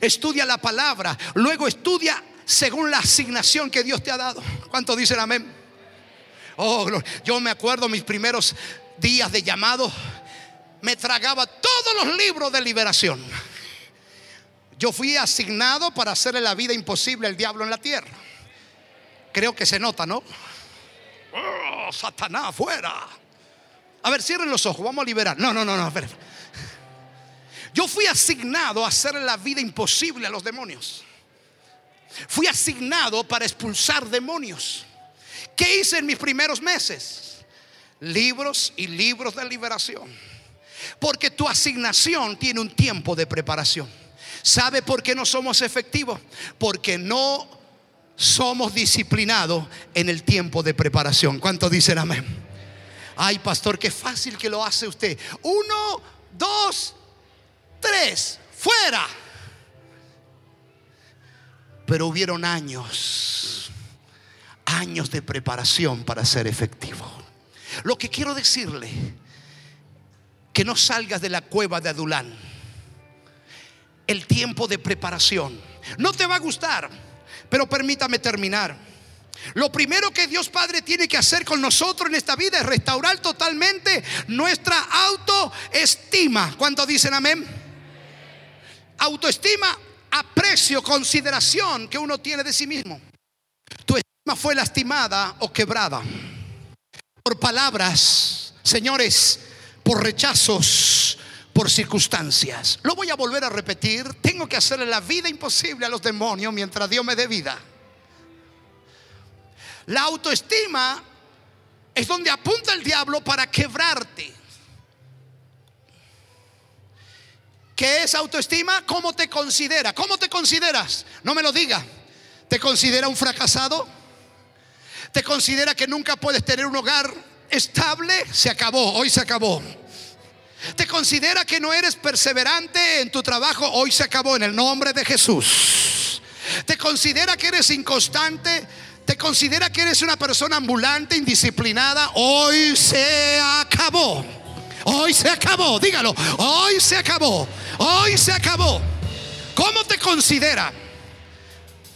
B: Estudia la palabra. Luego estudia según la asignación que Dios te ha dado. ¿Cuánto dicen amén? Oh, yo me acuerdo mis primeros días de llamado. Me tragaba todos los libros de liberación. Yo fui asignado para hacerle la vida imposible al diablo en la tierra. Creo que se nota, ¿no? Oh, Satanás, fuera. A ver, cierren los ojos, vamos a liberar. No, no, no, no, espera. Yo fui asignado a hacer la vida imposible a los demonios. Fui asignado para expulsar demonios. ¿Qué hice en mis primeros meses? Libros y libros de liberación. Porque tu asignación tiene un tiempo de preparación. ¿Sabe por qué no somos efectivos? Porque no somos disciplinados en el tiempo de preparación. ¿Cuánto dicen amén? Ay, pastor, qué fácil que lo hace usted. Uno, dos, tres, fuera. Pero hubieron años, años de preparación para ser efectivo. Lo que quiero decirle, que no salgas de la cueva de Adulán. El tiempo de preparación. No te va a gustar, pero permítame terminar. Lo primero que Dios Padre tiene que hacer con nosotros en esta vida es restaurar totalmente nuestra autoestima. ¿Cuántos dicen amén? Autoestima, aprecio, consideración que uno tiene de sí mismo. Tu estima fue lastimada o quebrada por palabras, señores, por rechazos, por circunstancias. Lo voy a volver a repetir. Tengo que hacerle la vida imposible a los demonios mientras Dios me dé vida. La autoestima es donde apunta el diablo para quebrarte. ¿Qué es autoestima? ¿Cómo te considera? ¿Cómo te consideras? No me lo diga. ¿Te considera un fracasado? ¿Te considera que nunca puedes tener un hogar estable? Se acabó, hoy se acabó. ¿Te considera que no eres perseverante en tu trabajo? Hoy se acabó en el nombre de Jesús. ¿Te considera que eres inconstante? ¿Te considera que eres una persona ambulante, indisciplinada? Hoy se acabó. Hoy se acabó, dígalo. Hoy se acabó. Hoy se acabó. ¿Cómo te considera?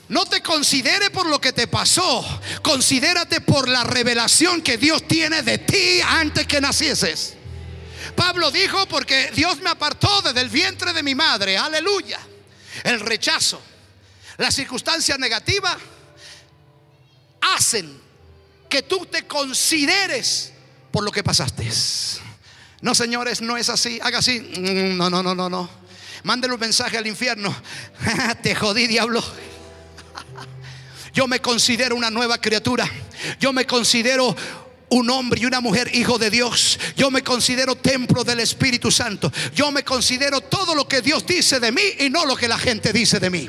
B: No te considere por lo que te pasó. Considérate por la revelación que Dios tiene de ti antes que nacieses. Pablo dijo, porque Dios me apartó desde el vientre de mi madre. Aleluya. El rechazo, la circunstancia negativa hacen que tú te consideres por lo que pasaste. No, señores, no es así. Haga así. Mm, no, no, no, no, no. Mándele un mensaje al infierno. Te jodí, diablo. Yo me considero una nueva criatura. Yo me considero un hombre y una mujer hijo de Dios. Yo me considero templo del Espíritu Santo. Yo me considero todo lo que Dios dice de mí y no lo que la gente dice de mí.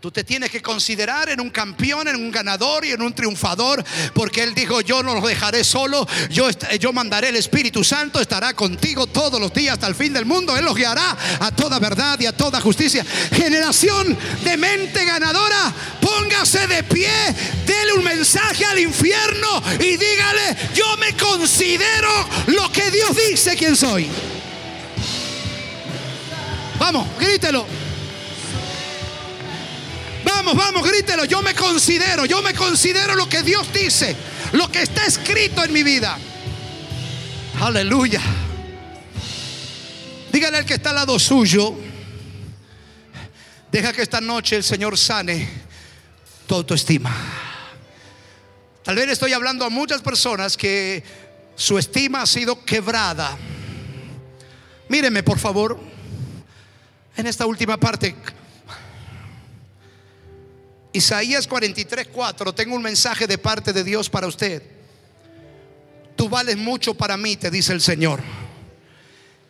B: Tú te tienes que considerar en un campeón, en un ganador y en un triunfador, porque Él dijo, yo no los dejaré solo, yo, yo mandaré el Espíritu Santo, estará contigo todos los días hasta el fin del mundo, Él los guiará a toda verdad y a toda justicia. Generación de mente ganadora, póngase de pie, dele un mensaje al infierno y dígale, yo me considero lo que Dios dice quién soy. Vamos, grítelo. Vamos, vamos, grítelo. Yo me considero, yo me considero lo que Dios dice, lo que está escrito en mi vida. Aleluya. Dígale al que está al lado suyo. Deja que esta noche el Señor sane tu autoestima. Tal vez estoy hablando a muchas personas que su estima ha sido quebrada. Míreme, por favor, en esta última parte. Isaías 43, 4, tengo un mensaje de parte de Dios para usted. Tú vales mucho para mí, te dice el Señor.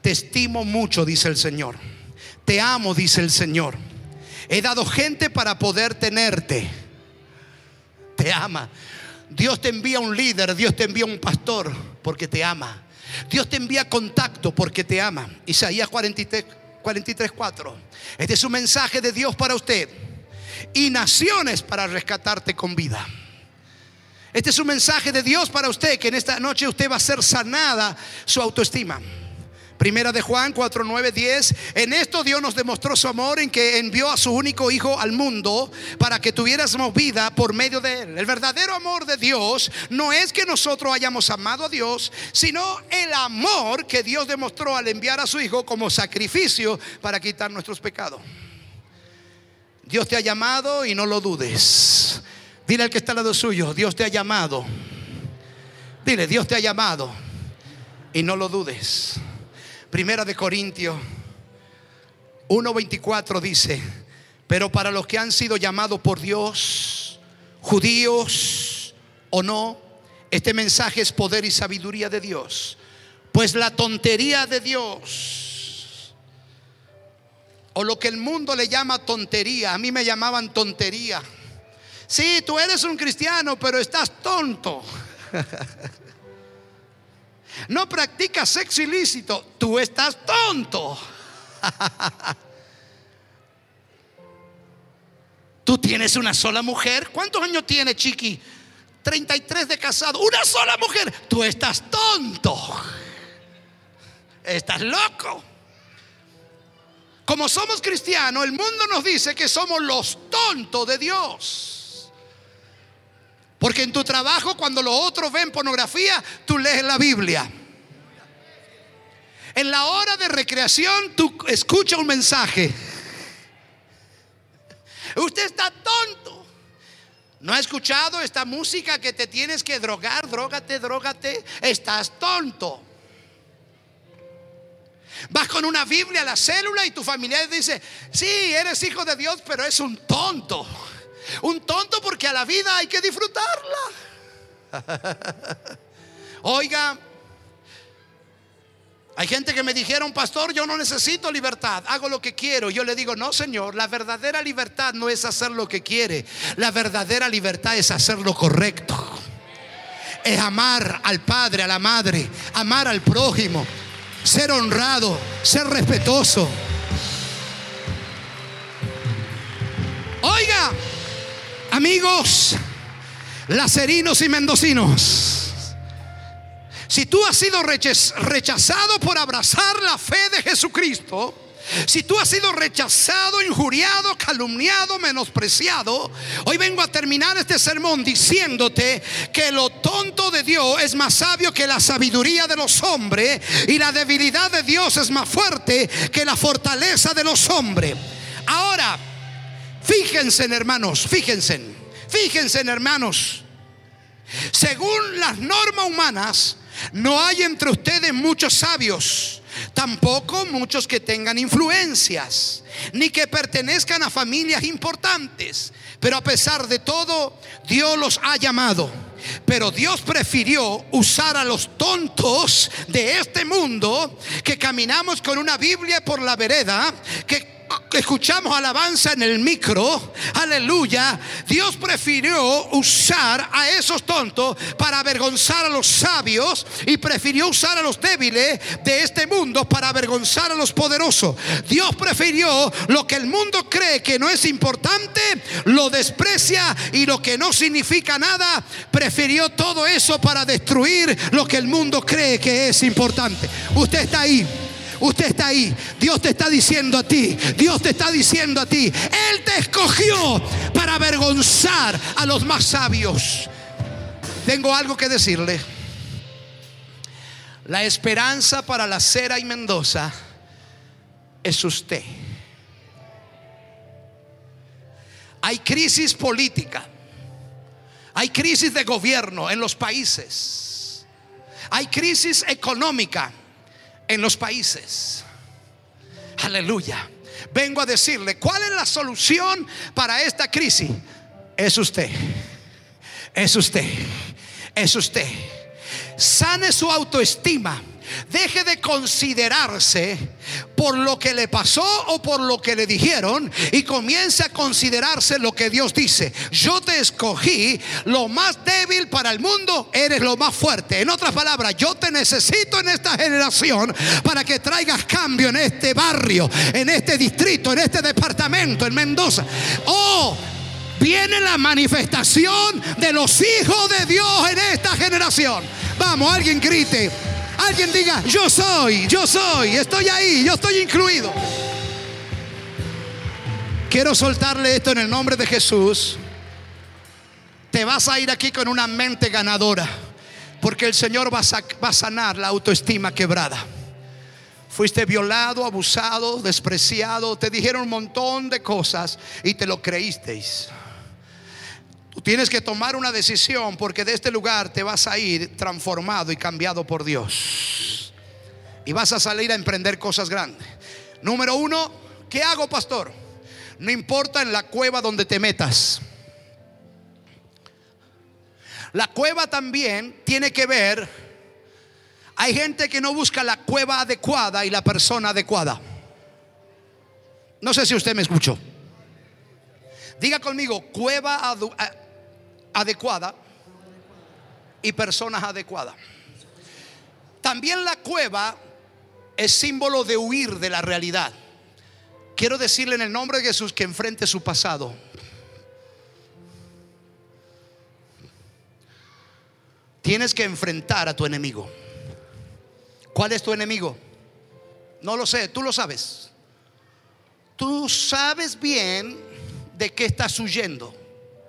B: Te estimo mucho, dice el Señor. Te amo, dice el Señor. He dado gente para poder tenerte. Te ama. Dios te envía un líder, Dios te envía un pastor porque te ama. Dios te envía contacto porque te ama. Isaías 43, 43 4. Este es un mensaje de Dios para usted y naciones para rescatarte con vida. Este es un mensaje de Dios para usted, que en esta noche usted va a ser sanada su autoestima. Primera de Juan 4, 9, 10. En esto Dios nos demostró su amor en que envió a su único Hijo al mundo para que tuviéramos vida por medio de Él. El verdadero amor de Dios no es que nosotros hayamos amado a Dios, sino el amor que Dios demostró al enviar a su Hijo como sacrificio para quitar nuestros pecados. Dios te ha llamado y no lo dudes. Dile al que está al lado suyo, Dios te ha llamado. Dile, Dios te ha llamado y no lo dudes. Primera de Corintios 1:24 dice, pero para los que han sido llamados por Dios, judíos o no, este mensaje es poder y sabiduría de Dios. Pues la tontería de Dios, o lo que el mundo le llama tontería, a mí me llamaban tontería. Sí, tú eres un cristiano, pero estás tonto. No practicas sexo ilícito, tú estás tonto. Tú tienes una sola mujer. ¿Cuántos años tiene Chiqui? 33 de casado. Una sola mujer. Tú estás tonto. Estás loco. Como somos cristianos, el mundo nos dice que somos los tontos de Dios. Porque en tu trabajo, cuando los otros ven pornografía, tú lees la Biblia. En la hora de recreación, tú escuchas un mensaje. Usted está tonto. ¿No ha escuchado esta música que te tienes que drogar? Drógate, drógate. Estás tonto. Vas con una Biblia a la célula y tu familiar dice, sí, eres hijo de Dios, pero es un tonto. Un tonto porque a la vida hay que disfrutarla. Oiga, hay gente que me dijeron, pastor, yo no necesito libertad, hago lo que quiero. Yo le digo, no, Señor, la verdadera libertad no es hacer lo que quiere, la verdadera libertad es hacer lo correcto. Es amar al padre, a la madre, amar al prójimo, ser honrado, ser respetuoso. Oiga, amigos, lacerinos y mendocinos. Si tú has sido rechazado por abrazar la fe de Jesucristo, si tú has sido rechazado, injuriado, calumniado, menospreciado, hoy vengo a terminar este sermón diciéndote que lo tonto de Dios es más sabio que la sabiduría de los hombres y la debilidad de Dios es más fuerte que la fortaleza de los hombres. Ahora, fíjense hermanos, fíjense, fíjense hermanos, según las normas humanas, no hay entre ustedes muchos sabios, tampoco muchos que tengan influencias, ni que pertenezcan a familias importantes. Pero a pesar de todo, Dios los ha llamado. Pero Dios prefirió usar a los tontos de este mundo que caminamos con una Biblia por la vereda, que escuchamos alabanza en el micro, aleluya, Dios prefirió usar a esos tontos para avergonzar a los sabios y prefirió usar a los débiles de este mundo para avergonzar a los poderosos. Dios prefirió lo que el mundo cree que no es importante, lo desprecia y lo que no significa nada, prefirió todo eso para destruir lo que el mundo cree que es importante. Usted está ahí. Usted está ahí. Dios te está diciendo a ti. Dios te está diciendo a ti. Él te escogió para avergonzar a los más sabios. Tengo algo que decirle. La esperanza para la Cera y Mendoza es usted. Hay crisis política. Hay crisis de gobierno en los países. Hay crisis económica en los países. Aleluya. Vengo a decirle, ¿cuál es la solución para esta crisis? Es usted. Es usted. Es usted. Sane su autoestima Deje de considerarse por lo que le pasó o por lo que le dijeron y comience a considerarse lo que Dios dice. Yo te escogí lo más débil para el mundo, eres lo más fuerte. En otras palabras, yo te necesito en esta generación para que traigas cambio en este barrio, en este distrito, en este departamento, en Mendoza. Oh, viene la manifestación de los hijos de Dios en esta generación. Vamos, alguien grite. Alguien diga, yo soy, yo soy, estoy ahí, yo estoy incluido. Quiero soltarle esto en el nombre de Jesús. Te vas a ir aquí con una mente ganadora, porque el Señor va a, sanar la autoestima quebrada. Fuiste violado, abusado, despreciado, te dijeron un montón de cosas y te lo creísteis. Tú tienes que tomar una decisión porque de este lugar te vas a ir transformado y cambiado por Dios. Y vas a salir a emprender cosas grandes. Número uno, ¿qué hago, pastor? No importa en la cueva donde te metas. La cueva también tiene que ver Hay gente que no busca la cueva adecuada y la persona adecuada. No sé si usted me escuchó. Diga conmigo, cueva adecuada y personas adecuadas. También la cueva es símbolo de huir de la realidad. Quiero decirle en el nombre de Jesús que enfrente su pasado. Tienes que enfrentar a tu enemigo. ¿Cuál es tu enemigo? No lo sé, tú lo sabes. Tú sabes bien de qué estás huyendo.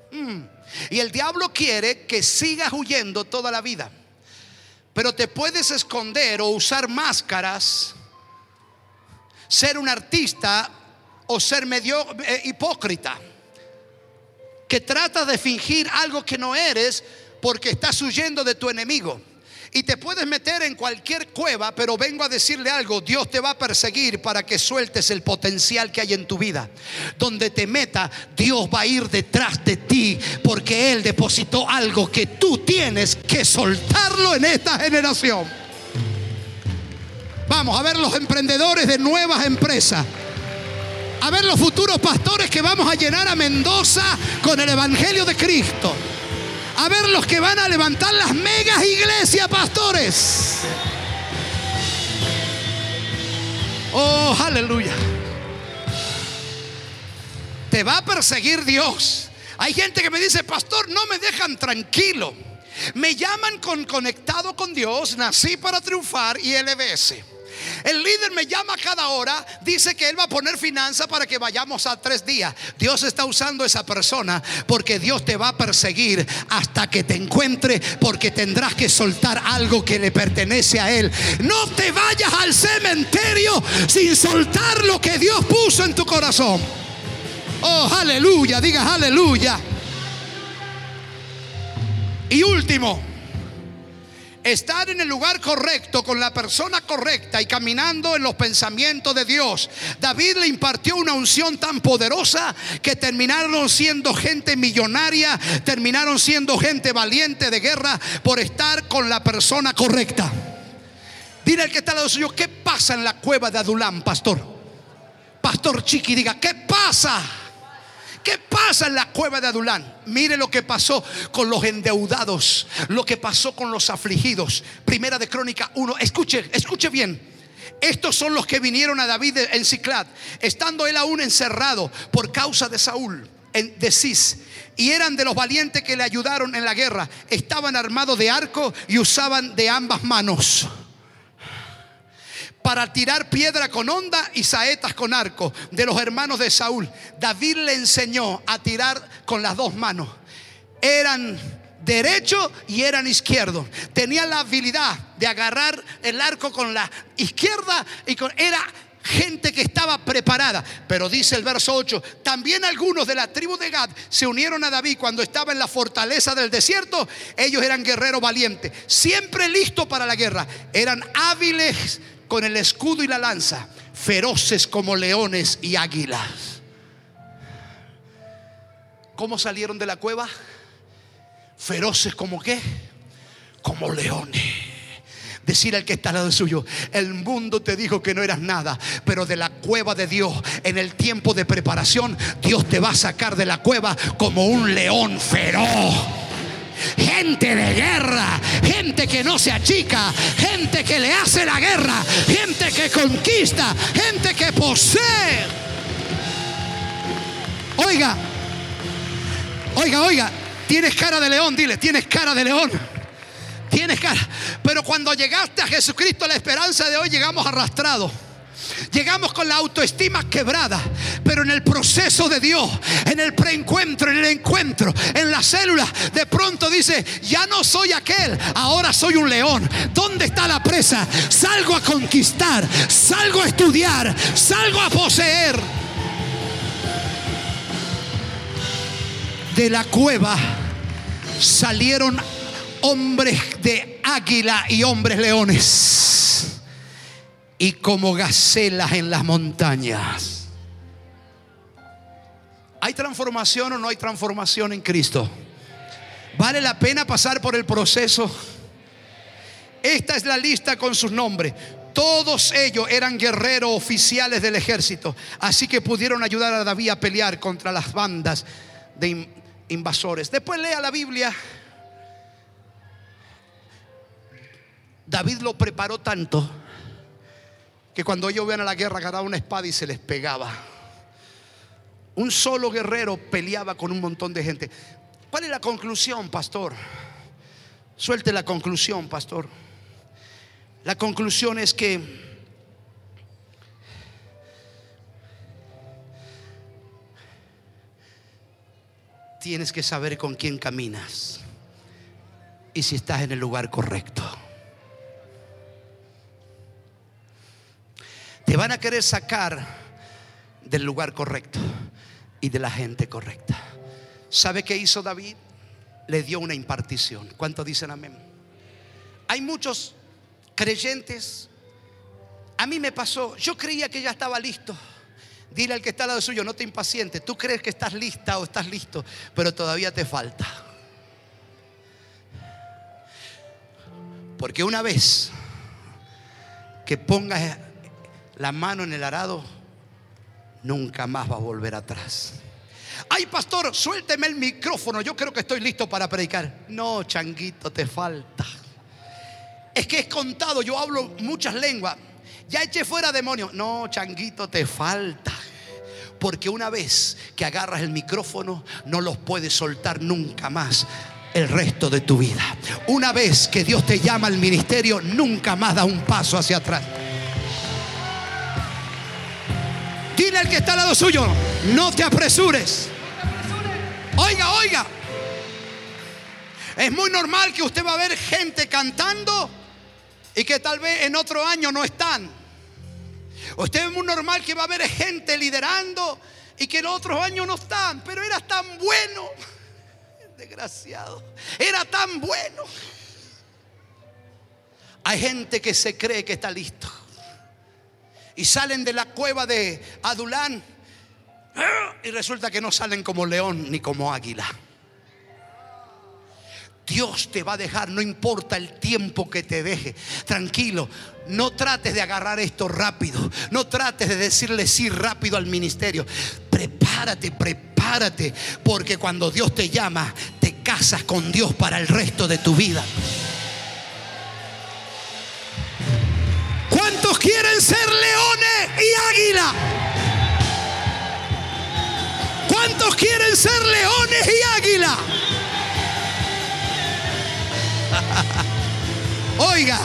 B: Mm. Y el diablo quiere que sigas huyendo toda la vida. Pero te puedes esconder o usar máscaras, ser un artista o ser medio eh, hipócrita, que trata de fingir algo que no eres porque estás huyendo de tu enemigo. Y te puedes meter en cualquier cueva, pero vengo a decirle algo, Dios te va a perseguir para que sueltes el potencial que hay en tu vida. Donde te meta, Dios va a ir detrás de ti porque Él depositó algo que tú tienes que soltarlo en esta generación. Vamos a ver los emprendedores de nuevas empresas. A ver los futuros pastores que vamos a llenar a Mendoza con el Evangelio de Cristo a ver los que van a levantar las megas iglesias, pastores. Oh, aleluya. Te va a perseguir Dios. Hay gente que me dice, pastor, no me dejan tranquilo. Me llaman con conectado con Dios, nací para triunfar y LBS. El líder me llama cada hora, dice que él va a poner finanza para que vayamos a tres días. Dios está usando esa persona porque Dios te va a perseguir hasta que te encuentre porque tendrás que soltar algo que le pertenece a él. No te vayas al cementerio sin soltar lo que Dios puso en tu corazón. Oh, aleluya, diga aleluya. Y último, estar en el lugar correcto con la persona correcta y caminando en los pensamientos de Dios. David le impartió una unción tan poderosa que terminaron siendo gente millonaria, terminaron siendo gente valiente de guerra por estar con la persona correcta. Dile al que está al lado suyo, ¿qué pasa en la cueva de Adulán, pastor? Pastor Chiqui, diga, ¿qué pasa? ¿Qué pasa en la cueva de Adulán? Mire lo que pasó con los endeudados, lo que pasó con los afligidos. Primera de Crónica 1. Escuche, escuche bien. Estos son los que vinieron a David en Ciclad, estando él aún encerrado por causa de Saúl, de Cis. Y eran de los valientes que le ayudaron en la guerra. Estaban armados de arco y usaban de ambas manos para tirar piedra con onda y saetas con arco de los hermanos de Saúl. David le enseñó a tirar con las dos manos. Eran derecho y eran izquierdo. Tenían la habilidad de agarrar el arco con la izquierda y con era gente que estaba preparada. Pero dice el verso 8, también algunos de la tribu de Gad se unieron a David cuando estaba en la fortaleza del desierto. Ellos eran guerreros valientes, siempre listos para la guerra. Eran hábiles con el escudo y la lanza, feroces como leones y águilas. ¿Cómo salieron de la cueva? Feroces como qué? Como leones. Decir al que está al lado suyo, el mundo te dijo que no eras nada, pero de la cueva de Dios, en el tiempo de preparación, Dios te va a sacar de la cueva como un león feroz gente de guerra, que no se achica, gente que le hace la guerra, gente que conquista, gente que posee. Oiga, oiga, oiga, tienes cara de león, dile, tienes cara de león. Tienes cara. Pero cuando llegaste a Jesucristo, la esperanza de hoy llegamos arrastrados. Llegamos con la autoestima quebrada, pero en el proceso de Dios, en el preencuentro, en el encuentro, en la célula, de pronto dice, ya no soy aquel, ahora soy un león. ¿Dónde está la presa? Salgo a conquistar, salgo a estudiar, salgo a poseer. De la cueva salieron hombres de águila y hombres leones y como gacelas en las montañas. ¿Hay transformación o no hay transformación en Cristo? ¿Vale la pena pasar por el proceso? esta es la lista con sus nombres. Todos ellos eran guerreros oficiales del ejército, así que pudieron ayudar a David a pelear contra las bandas de invasores. Después lea la Biblia. David lo preparó tanto que cuando ellos vean a la guerra agarraba una espada y se les pegaba. Un solo guerrero peleaba con un montón de gente. ¿Cuál es la conclusión, pastor? Suelte la conclusión, pastor. La conclusión es que tienes que saber con quién caminas y si estás en el lugar correcto. Te van a querer sacar del lugar correcto y de la gente correcta. ¿Sabe qué hizo David? Le dio una impartición. ¿Cuántos dicen amén? Hay muchos creyentes. A mí me pasó, yo creía que ya estaba listo. Dile al que está al lado suyo, no te impacientes. Tú crees que estás lista o estás listo, pero todavía te falta. Porque una vez que pongas la mano en el arado, nunca más va a volver atrás. Ay, pastor, suélteme el micrófono. Yo creo que estoy listo para predicar. No, changuito, te falta. Es que es contado, yo hablo muchas lenguas. Ya eché fuera demonios. No, changuito, te falta. Porque una vez que agarras el micrófono, no los puedes soltar nunca más el resto de tu vida. Una vez que Dios te llama al ministerio, nunca más da un paso hacia atrás. Dile al que está al lado suyo, no te apresures. Oiga, oiga. Es muy normal que usted va a ver gente cantando y que tal vez en otro año no están. Usted es muy normal que va a haber gente liderando y que en otros años no están, pero era tan bueno. Desgraciado. Era tan bueno. Hay gente que se cree que está listo. Y salen de la cueva de Adulán y resulta que no salen como león ni como águila. Dios te va a dejar, no importa el tiempo que te deje. Tranquilo, no trates de agarrar esto rápido. No trates de decirle sí rápido al ministerio. Prepárate, prepárate, porque cuando Dios te llama, te casas con Dios para el resto de tu vida. ¿Cuántos quieren ser leones y águila? ¿Cuántos quieren ser leones y águila? Oiga,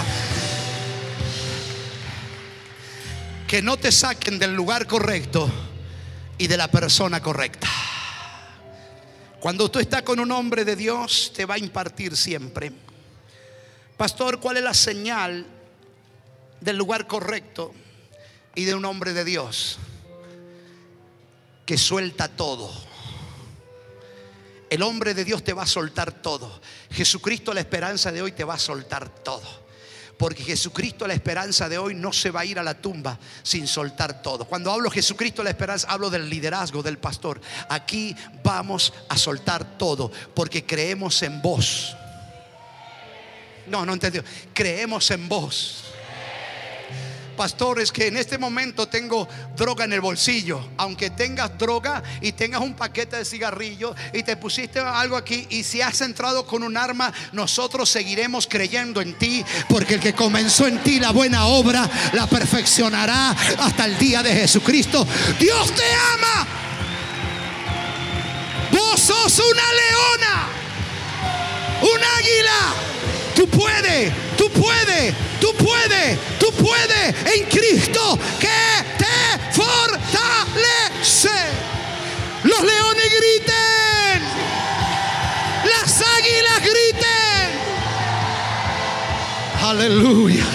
B: que no te saquen del lugar correcto y de la persona correcta. Cuando tú estás con un hombre de Dios, te va a impartir siempre. Pastor, ¿cuál es la señal del lugar correcto y de un hombre de Dios? Que suelta todo. El hombre de Dios te va a soltar todo. Jesucristo la esperanza de hoy te va a soltar todo. Porque Jesucristo la esperanza de hoy no se va a ir a la tumba sin soltar todo. Cuando hablo Jesucristo la esperanza, hablo del liderazgo del pastor. Aquí vamos a soltar todo porque creemos en vos. No, no entendió. Creemos en vos pastores que en este momento tengo droga en el bolsillo. Aunque tengas droga y tengas un paquete de cigarrillos y te pusiste algo aquí y si has entrado con un arma, nosotros seguiremos creyendo en ti porque el que comenzó en ti la buena obra la perfeccionará hasta el día de Jesucristo. Dios te ama. Vos sos una leona, un águila. Tú puedes, tú puedes, tú puedes, tú puedes en Cristo que te fortalece. Los leones griten, las águilas griten. Aleluya.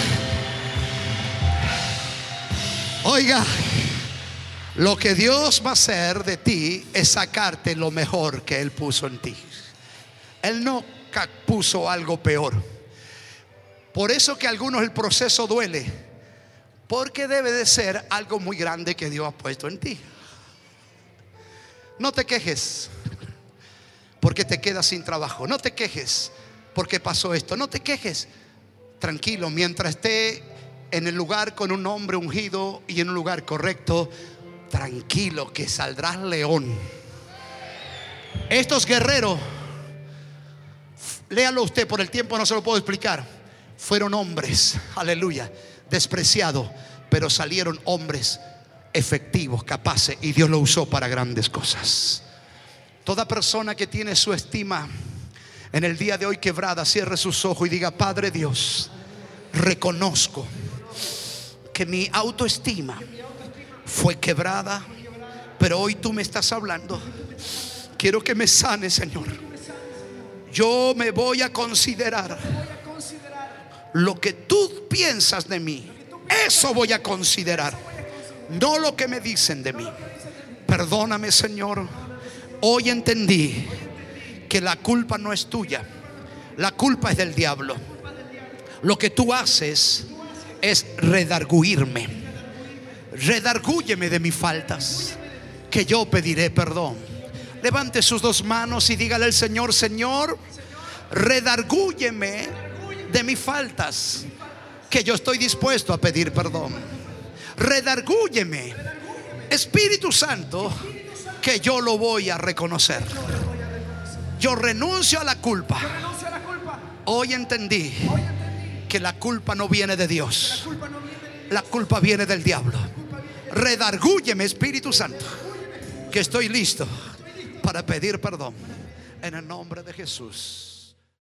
B: Oiga, lo que Dios va a hacer de ti es sacarte lo mejor que Él puso en ti. Él no puso algo peor. Por eso que a algunos el proceso duele. Porque debe de ser algo muy grande que Dios ha puesto en ti. No te quejes porque te quedas sin trabajo. No te quejes porque pasó esto. No te quejes. tranquilo, mientras esté en el lugar con un hombre ungido y en un lugar correcto, tranquilo que saldrás león. Estos guerreros, léalo usted, por el tiempo no se lo puedo explicar, fueron hombres, aleluya, despreciados, pero salieron hombres efectivos, capaces, y Dios lo usó para grandes cosas. Toda persona que tiene su estima en el día de hoy quebrada, cierre sus ojos y diga, Padre Dios, reconozco que mi autoestima fue quebrada, pero hoy tú me estás hablando. Quiero que me sane, Señor. Yo me voy a considerar lo que tú piensas de mí. Eso voy a considerar, no lo que me dicen de mí. Perdóname, Señor. Hoy entendí que la culpa no es tuya, la culpa es del diablo. Lo que tú haces es redarguirme. Redargúyeme de mis faltas, que yo pediré perdón. Levante sus dos manos y dígale al Señor, Señor, redargúyeme de mis faltas, que yo estoy dispuesto a pedir perdón. Redargúyeme, Espíritu Santo, que yo lo voy a reconocer. Yo renuncio a la culpa. Hoy entendí que la culpa no viene de Dios. La culpa viene del diablo. Redargúyeme, Espíritu Santo, que estoy listo para pedir perdón en el nombre de Jesús.